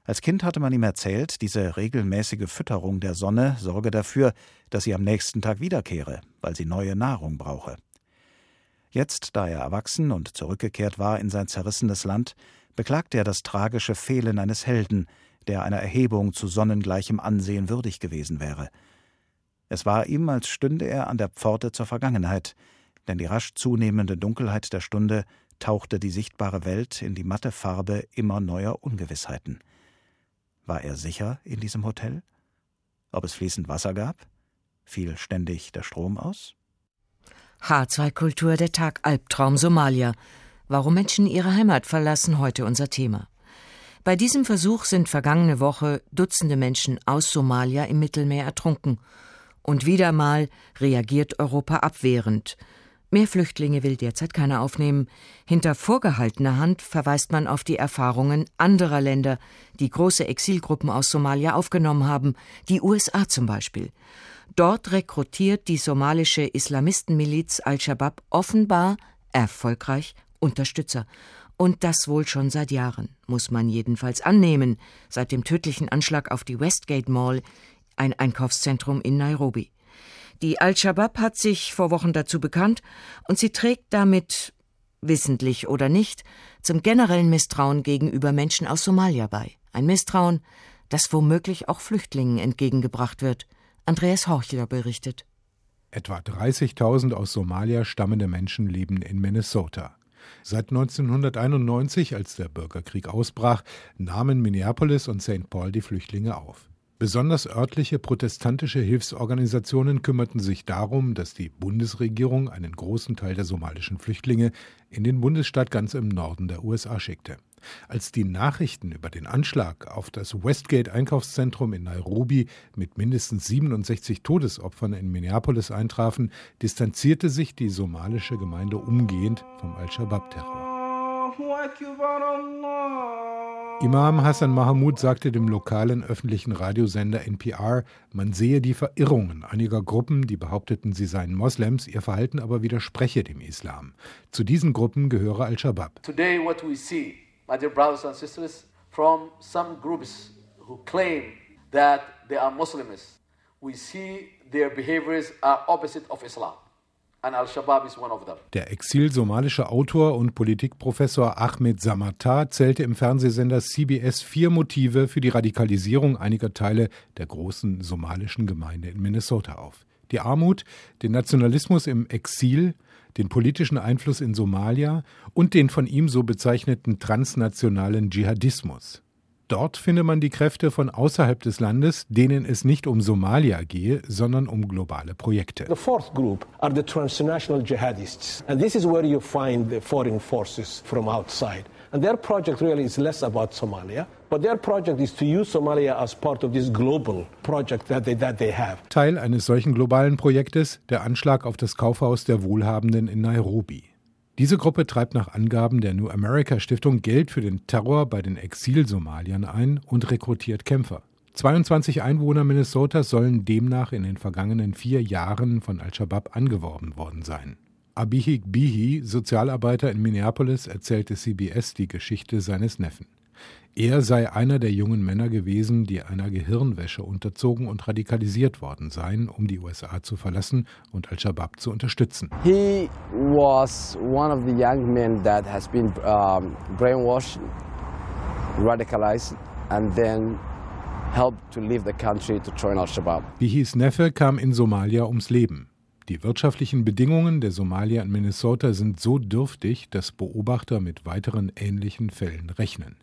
Als Kind hatte man ihm erzählt, diese regelmäßige Fütterung der Sonne sorge dafür, dass sie am nächsten Tag wiederkehre, weil sie neue Nahrung brauche. Jetzt, da er erwachsen und zurückgekehrt war in sein zerrissenes Land, beklagte er das tragische Fehlen eines Helden, der einer Erhebung zu sonnengleichem Ansehen würdig gewesen wäre. Es war ihm, als stünde er an der Pforte zur Vergangenheit, denn die rasch zunehmende Dunkelheit der Stunde tauchte die sichtbare Welt in die matte Farbe immer neuer Ungewissheiten. War er sicher in diesem Hotel? Ob es fließend Wasser gab? Fiel ständig der Strom aus? H2 der Tag Albtraum Somalia. Warum Menschen ihre Heimat verlassen, heute unser Thema. Bei diesem Versuch sind vergangene Woche Dutzende Menschen aus Somalia im Mittelmeer ertrunken. Und wieder mal reagiert Europa abwehrend. Mehr Flüchtlinge will derzeit keiner aufnehmen. Hinter vorgehaltener Hand verweist man auf die Erfahrungen anderer Länder, die große Exilgruppen aus Somalia aufgenommen haben, die USA zum Beispiel. Dort rekrutiert die somalische Islamistenmiliz Al-Shabaab offenbar erfolgreich Unterstützer. Und das wohl schon seit Jahren, muss man jedenfalls annehmen, seit dem tödlichen Anschlag auf die Westgate Mall, ein Einkaufszentrum in Nairobi. Die Al-Shabaab hat sich vor Wochen dazu bekannt und sie trägt damit, wissentlich oder nicht, zum generellen Misstrauen gegenüber Menschen aus Somalia bei. Ein Misstrauen, das womöglich auch Flüchtlingen entgegengebracht wird. Andreas Horchler berichtet. Etwa 30.000 aus Somalia stammende Menschen leben in Minnesota. Seit 1991, als der Bürgerkrieg ausbrach, nahmen Minneapolis und St. Paul die Flüchtlinge auf. Besonders örtliche protestantische Hilfsorganisationen kümmerten sich darum, dass die Bundesregierung einen großen Teil der somalischen Flüchtlinge in den Bundesstaat ganz im Norden der USA schickte. Als die Nachrichten über den Anschlag auf das Westgate Einkaufszentrum in Nairobi mit mindestens 67 Todesopfern in Minneapolis eintrafen, distanzierte sich die somalische Gemeinde umgehend vom Al-Shabaab-Terror. Imam Hassan Mahmoud sagte dem lokalen öffentlichen Radiosender NPR, man sehe die Verirrungen einiger Gruppen, die behaupteten, sie seien Moslems, ihr Verhalten aber widerspreche dem Islam. Zu diesen Gruppen gehöre Al-Shabaab. My dear brothers and sisters, from some groups who claim that they are Muslims. We see their behaviors are opposite of Islam. Der exil-somalische Autor und Politikprofessor Ahmed Samatar zählte im Fernsehsender CBS vier Motive für die Radikalisierung einiger Teile der großen somalischen Gemeinde in Minnesota auf. Die Armut, den Nationalismus im Exil, den politischen Einfluss in Somalia und den von ihm so bezeichneten transnationalen Dschihadismus. Dort finde man die Kräfte von außerhalb des Landes, denen es nicht um Somalia gehe, sondern um globale Projekte. The fourth group are the transnational jihadists. And this is where you find the foreign forces from outside. And their project really is less about Somalia, Teil eines solchen globalen Projektes der Anschlag auf das Kaufhaus der Wohlhabenden in Nairobi. Diese Gruppe treibt nach Angaben der New America Stiftung Geld für den Terror bei den Exil-Somaliern ein und rekrutiert Kämpfer. 22 Einwohner Minnesotas sollen demnach in den vergangenen vier Jahren von Al-Shabaab angeworben worden sein. Abihik Bihi, Sozialarbeiter in Minneapolis, erzählte CBS die Geschichte seines Neffen. Er sei einer der jungen Männer gewesen, die einer Gehirnwäsche unterzogen und radikalisiert worden seien, um die USA zu verlassen und Al-Shabaab zu unterstützen. He was one of the young men that has been um, brainwashed, radicalized and then helped to leave the country to join Al-Shabaab. Bihis Neffe kam in Somalia ums Leben. Die wirtschaftlichen Bedingungen der Somalier in Minnesota sind so dürftig, dass Beobachter mit weiteren ähnlichen Fällen rechnen.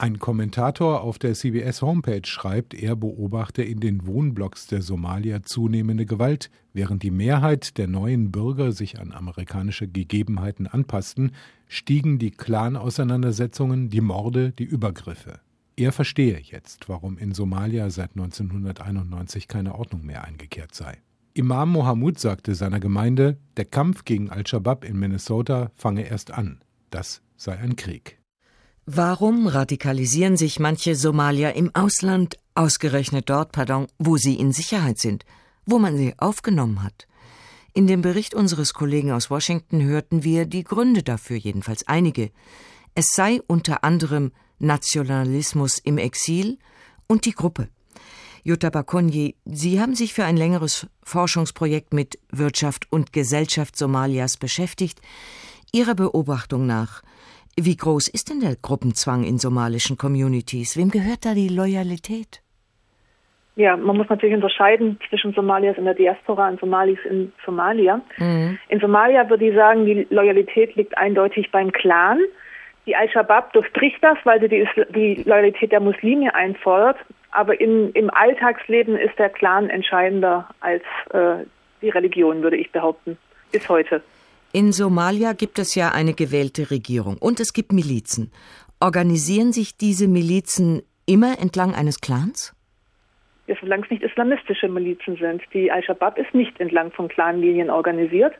Ein Kommentator auf der CBS Homepage schreibt, er beobachte in den Wohnblocks der Somalier zunehmende Gewalt, während die Mehrheit der neuen Bürger sich an amerikanische Gegebenheiten anpassten, stiegen die Clan-Auseinandersetzungen, die Morde, die Übergriffe. Er verstehe jetzt, warum in Somalia seit 1991 keine Ordnung mehr eingekehrt sei. Imam Mohammed sagte seiner Gemeinde, der Kampf gegen Al-Shabaab in Minnesota fange erst an. Das sei ein Krieg. Warum radikalisieren sich manche Somalier im Ausland, ausgerechnet dort, pardon, wo sie in Sicherheit sind, wo man sie aufgenommen hat? In dem Bericht unseres Kollegen aus Washington hörten wir die Gründe dafür, jedenfalls einige. Es sei unter anderem Nationalismus im Exil und die Gruppe. Jutta Bakonji, Sie haben sich für ein längeres Forschungsprojekt mit Wirtschaft und Gesellschaft Somalias beschäftigt. Ihrer Beobachtung nach, wie groß ist denn der Gruppenzwang in somalischen Communities? Wem gehört da die Loyalität? Ja, man muss natürlich unterscheiden zwischen Somalias in der Diaspora und Somalis in Somalia. Mhm. In Somalia würde ich sagen, die Loyalität liegt eindeutig beim Clan. Die Al-Shabaab durchbricht das, weil sie die, die, Loyalität der Muslime einfordert. Aber in, im Alltagsleben ist der Clan entscheidender als äh, die Religion, würde ich behaupten, bis heute. In Somalia gibt es ja eine gewählte Regierung und es gibt Milizen. Organisieren sich diese Milizen immer entlang eines Clans? Ja, solange es nicht islamistische Milizen sind. Die Al-Shabaab ist nicht entlang von Clanlinien organisiert.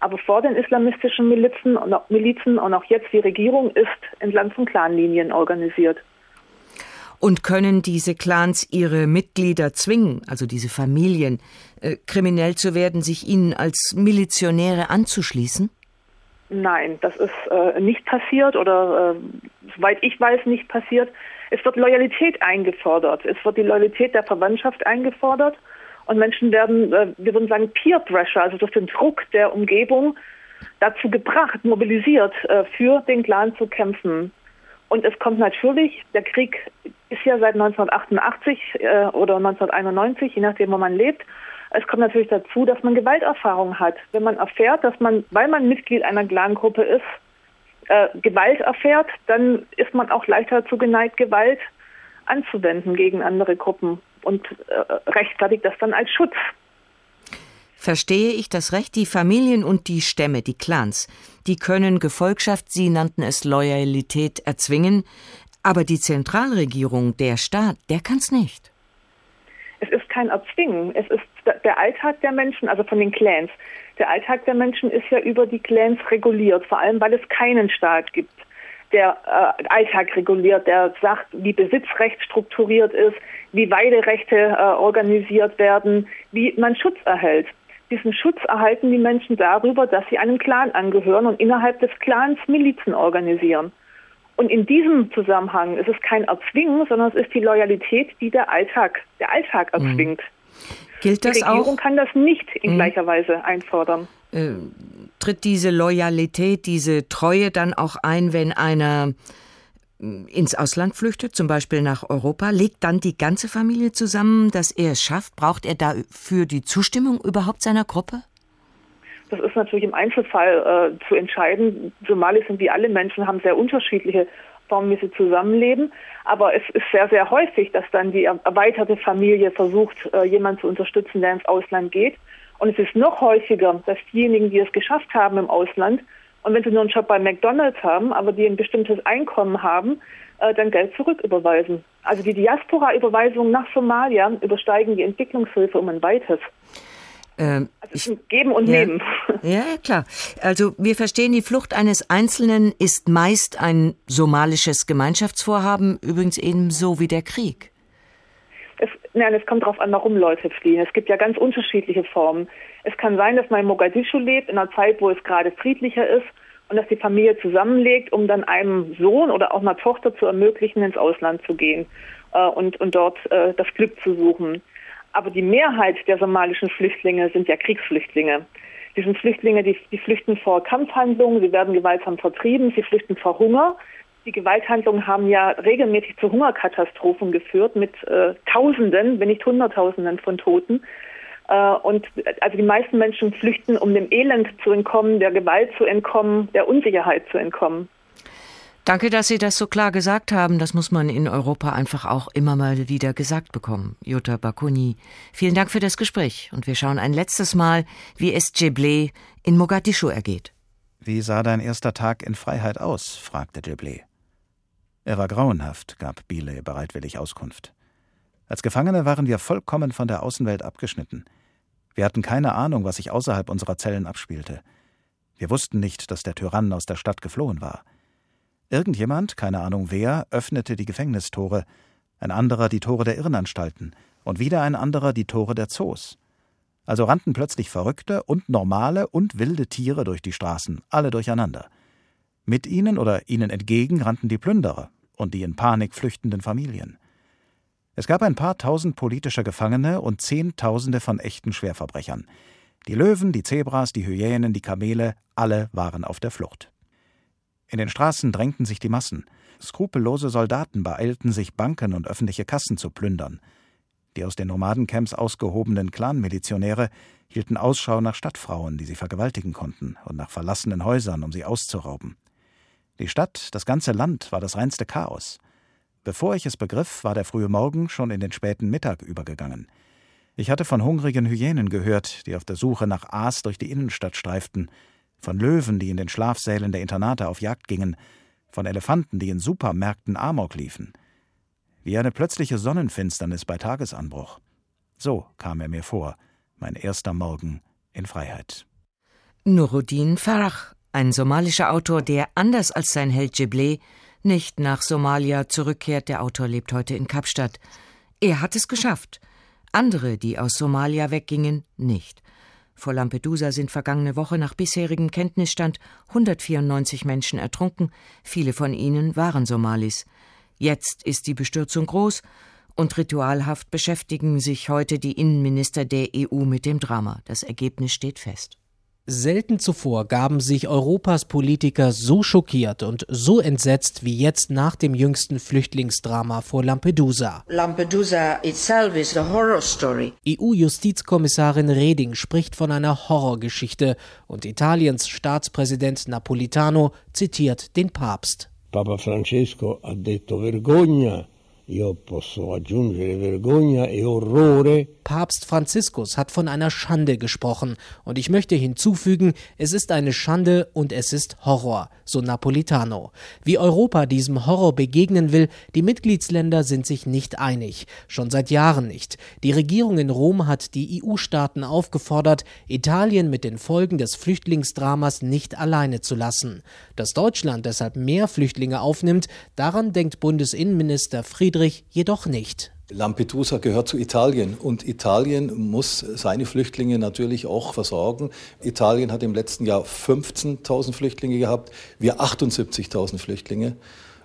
Aber vor den islamistischen Milizen und, auch Milizen und auch jetzt die Regierung ist entlang von Clanlinien organisiert. Und können diese Clans ihre Mitglieder zwingen, also diese Familien, äh, kriminell zu werden, sich ihnen als Milizionäre anzuschließen? Nein, das ist äh, nicht passiert oder äh, soweit ich weiß nicht passiert. Es wird Loyalität eingefordert. Es wird die Loyalität der Verwandtschaft eingefordert und Menschen werden, äh, wir würden sagen, Peer Pressure, also durch den Druck der Umgebung dazu gebracht, mobilisiert, äh, für den Clan zu kämpfen. Und es kommt natürlich, der Krieg ist ja seit 1988 äh, oder 1991, je nachdem, wo man lebt. Es kommt natürlich dazu, dass man Gewalterfahrung hat. Wenn man erfährt, dass man, weil man Mitglied einer Clangruppe ist, äh, Gewalt erfährt, dann ist man auch leichter dazu geneigt, Gewalt anzuwenden gegen andere Gruppen und äh, rechtfertigt das dann als Schutz. Verstehe ich das recht? Die Familien und die Stämme, die Clans, die können Gefolgschaft, Sie nannten es Loyalität, erzwingen, aber die Zentralregierung, der Staat, der kann es nicht. Es ist kein Erzwingen, es ist der Alltag der Menschen, also von den Clans. Der Alltag der Menschen ist ja über die Clans reguliert, vor allem weil es keinen Staat gibt, der äh, Alltag reguliert, der sagt, wie Besitzrecht strukturiert ist, wie Weiderechte äh, organisiert werden, wie man Schutz erhält. Diesen Schutz erhalten die Menschen darüber, dass sie einem Clan angehören und innerhalb des Clans Milizen organisieren. Und in diesem Zusammenhang ist es kein Erzwingen, sondern es ist die Loyalität, die der Alltag, der Alltag mhm. erzwingt. Gilt das die Regierung auch? kann das nicht in mhm. gleicher Weise einfordern. Äh, tritt diese Loyalität, diese Treue dann auch ein, wenn einer ins Ausland flüchtet, zum Beispiel nach Europa, legt dann die ganze Familie zusammen, dass er es schafft? Braucht er dafür die Zustimmung überhaupt seiner Gruppe? Das ist natürlich im Einzelfall äh, zu entscheiden. Somalis sind wie alle Menschen, haben sehr unterschiedliche Form, wie sie zusammenleben. Aber es ist sehr, sehr häufig, dass dann die erweiterte Familie versucht, äh, jemanden zu unterstützen, der ins Ausland geht. Und es ist noch häufiger, dass diejenigen, die es geschafft haben im Ausland, und wenn sie nur einen Job bei McDonalds haben, aber die ein bestimmtes Einkommen haben, äh, dann Geld zurücküberweisen. Also die Diaspora-Überweisungen nach Somalia übersteigen die Entwicklungshilfe um ein weites. Ähm, also Geben und ja, Nehmen. Ja, klar. Also wir verstehen, die Flucht eines Einzelnen ist meist ein somalisches Gemeinschaftsvorhaben, übrigens ebenso wie der Krieg. Es, nein, es kommt darauf an, warum Leute fliehen. Es gibt ja ganz unterschiedliche Formen. Es kann sein, dass man in Mogadischu lebt, in einer Zeit, wo es gerade friedlicher ist und dass die Familie zusammenlegt, um dann einem Sohn oder auch einer Tochter zu ermöglichen, ins Ausland zu gehen äh, und, und dort äh, das Glück zu suchen. Aber die Mehrheit der somalischen Flüchtlinge sind ja Kriegsflüchtlinge. Die sind Flüchtlinge, die, die flüchten vor Kampfhandlungen, sie werden gewaltsam vertrieben, sie flüchten vor Hunger. Die Gewalthandlungen haben ja regelmäßig zu Hungerkatastrophen geführt mit äh, Tausenden, wenn nicht Hunderttausenden von Toten. Äh, und also die meisten Menschen flüchten, um dem Elend zu entkommen, der Gewalt zu entkommen, der Unsicherheit zu entkommen. Danke, dass Sie das so klar gesagt haben. Das muss man in Europa einfach auch immer mal wieder gesagt bekommen. Jutta Bakuni, vielen Dank für das Gespräch. Und wir schauen ein letztes Mal, wie es Jeble in Mogadischu ergeht. Wie sah dein erster Tag in Freiheit aus? fragte Jeble. Er war grauenhaft, gab Bile bereitwillig Auskunft. Als Gefangene waren wir vollkommen von der Außenwelt abgeschnitten. Wir hatten keine Ahnung, was sich außerhalb unserer Zellen abspielte. Wir wussten nicht, dass der Tyrann aus der Stadt geflohen war. Irgendjemand, keine Ahnung wer, öffnete die Gefängnistore, ein anderer die Tore der Irrenanstalten und wieder ein anderer die Tore der Zoos. Also rannten plötzlich verrückte und normale und wilde Tiere durch die Straßen, alle durcheinander. Mit ihnen oder ihnen entgegen rannten die Plünderer und die in Panik flüchtenden Familien. Es gab ein paar tausend politische Gefangene und Zehntausende von echten Schwerverbrechern. Die Löwen, die Zebras, die Hyänen, die Kamele, alle waren auf der Flucht. In den Straßen drängten sich die Massen. Skrupellose Soldaten beeilten sich, Banken und öffentliche Kassen zu plündern. Die aus den Nomadencamps ausgehobenen Clanmilizionäre hielten Ausschau nach Stadtfrauen, die sie vergewaltigen konnten, und nach verlassenen Häusern, um sie auszurauben. Die Stadt, das ganze Land war das reinste Chaos. Bevor ich es begriff, war der frühe Morgen schon in den späten Mittag übergegangen. Ich hatte von hungrigen Hyänen gehört, die auf der Suche nach Aas durch die Innenstadt streiften, von Löwen, die in den Schlafsälen der Internate auf Jagd gingen, von Elefanten, die in Supermärkten Amok liefen. Wie eine plötzliche Sonnenfinsternis bei Tagesanbruch. So kam er mir vor, mein erster Morgen in Freiheit. Nuruddin Farah, ein somalischer Autor, der anders als sein Held Jibleh nicht nach Somalia zurückkehrt. Der Autor lebt heute in Kapstadt. Er hat es geschafft. Andere, die aus Somalia weggingen, nicht. Vor Lampedusa sind vergangene Woche nach bisherigem Kenntnisstand 194 Menschen ertrunken, viele von ihnen waren Somalis. Jetzt ist die Bestürzung groß und ritualhaft beschäftigen sich heute die Innenminister der EU mit dem Drama. Das Ergebnis steht fest. Selten zuvor gaben sich Europas Politiker so schockiert und so entsetzt wie jetzt nach dem jüngsten Flüchtlingsdrama vor Lampedusa. Lampedusa itself is a horror story. EU-Justizkommissarin Reding spricht von einer Horrorgeschichte und Italiens Staatspräsident Napolitano zitiert den Papst. Papa Francesco ha detto vergogna E. Papst Franziskus hat von einer Schande gesprochen und ich möchte hinzufügen, es ist eine Schande und es ist Horror, so Napolitano. Wie Europa diesem Horror begegnen will, die Mitgliedsländer sind sich nicht einig, schon seit Jahren nicht. Die Regierung in Rom hat die EU-Staaten aufgefordert, Italien mit den Folgen des Flüchtlingsdramas nicht alleine zu lassen. Dass Deutschland deshalb mehr Flüchtlinge aufnimmt, daran denkt Bundesinnenminister Friedrich Friedrich jedoch nicht. Lampedusa gehört zu Italien und Italien muss seine Flüchtlinge natürlich auch versorgen. Italien hat im letzten Jahr 15.000 Flüchtlinge gehabt, wir 78.000 Flüchtlinge.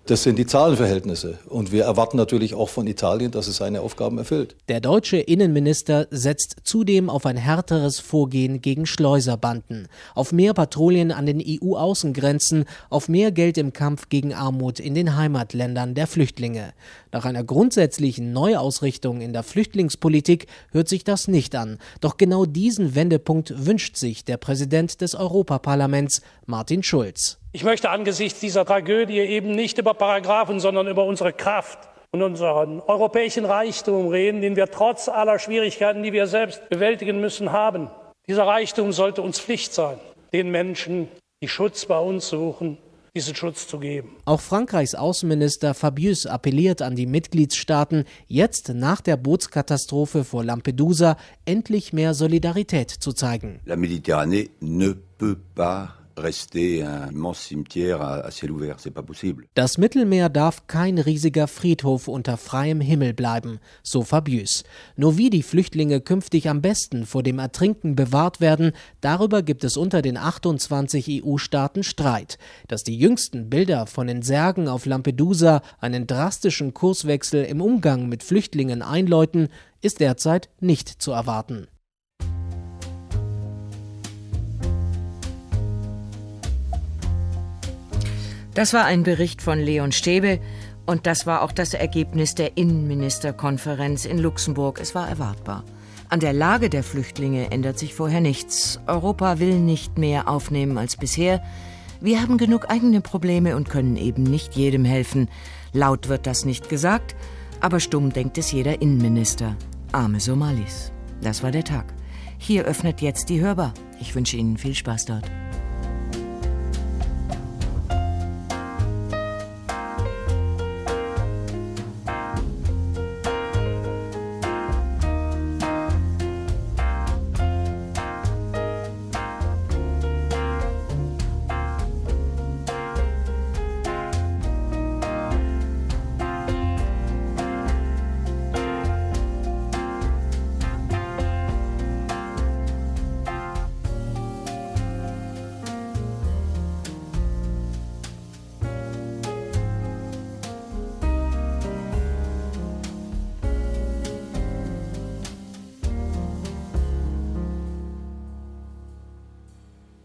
Das sind die Zahlenverhältnisse. Und wir erwarten natürlich auch von Italien, dass es seine Aufgaben erfüllt. Der deutsche Innenminister setzt zudem auf ein härteres Vorgehen gegen Schleuserbanden, auf mehr Patrouillen an den EU-Außengrenzen, auf mehr Geld im Kampf gegen Armut in den Heimatländern der Flüchtlinge. Nach einer grundsätzlichen Neuausrichtung in der Flüchtlingspolitik hört sich das nicht an. Doch genau diesen Wendepunkt wünscht sich der Präsident des Europaparlaments, Martin Schulz. Ich möchte angesichts dieser Tragödie eben nicht über Paragraphen, sondern über unsere Kraft und unseren europäischen Reichtum reden, den wir trotz aller Schwierigkeiten, die wir selbst bewältigen müssen, haben. Dieser Reichtum sollte uns Pflicht sein, den Menschen, die Schutz bei uns suchen, diesen Schutz zu geben. Auch Frankreichs Außenminister Fabius appelliert an die Mitgliedstaaten, jetzt nach der Bootskatastrophe vor Lampedusa endlich mehr Solidarität zu zeigen. La Méditerranée ne peut pas Das Mittelmeer darf kein riesiger Friedhof unter freiem Himmel bleiben, so Fabius. Nur wie die Flüchtlinge künftig am besten vor dem Ertrinken bewahrt werden, darüber gibt es unter den 28 EU-Staaten Streit. Dass die jüngsten Bilder von den Särgen auf Lampedusa einen drastischen Kurswechsel im Umgang mit Flüchtlingen einläuten, ist derzeit nicht zu erwarten. Das war ein Bericht von Leon Stäbe und das war auch das Ergebnis der Innenministerkonferenz in Luxemburg. Es war erwartbar. An der Lage der Flüchtlinge ändert sich vorher nichts. Europa will nicht mehr aufnehmen als bisher. Wir haben genug eigene Probleme und können eben nicht jedem helfen. Laut wird das nicht gesagt, aber stumm denkt es jeder Innenminister. Arme Somalis. Das war der Tag. Hier öffnet jetzt die Hörbar. Ich wünsche Ihnen viel Spaß dort.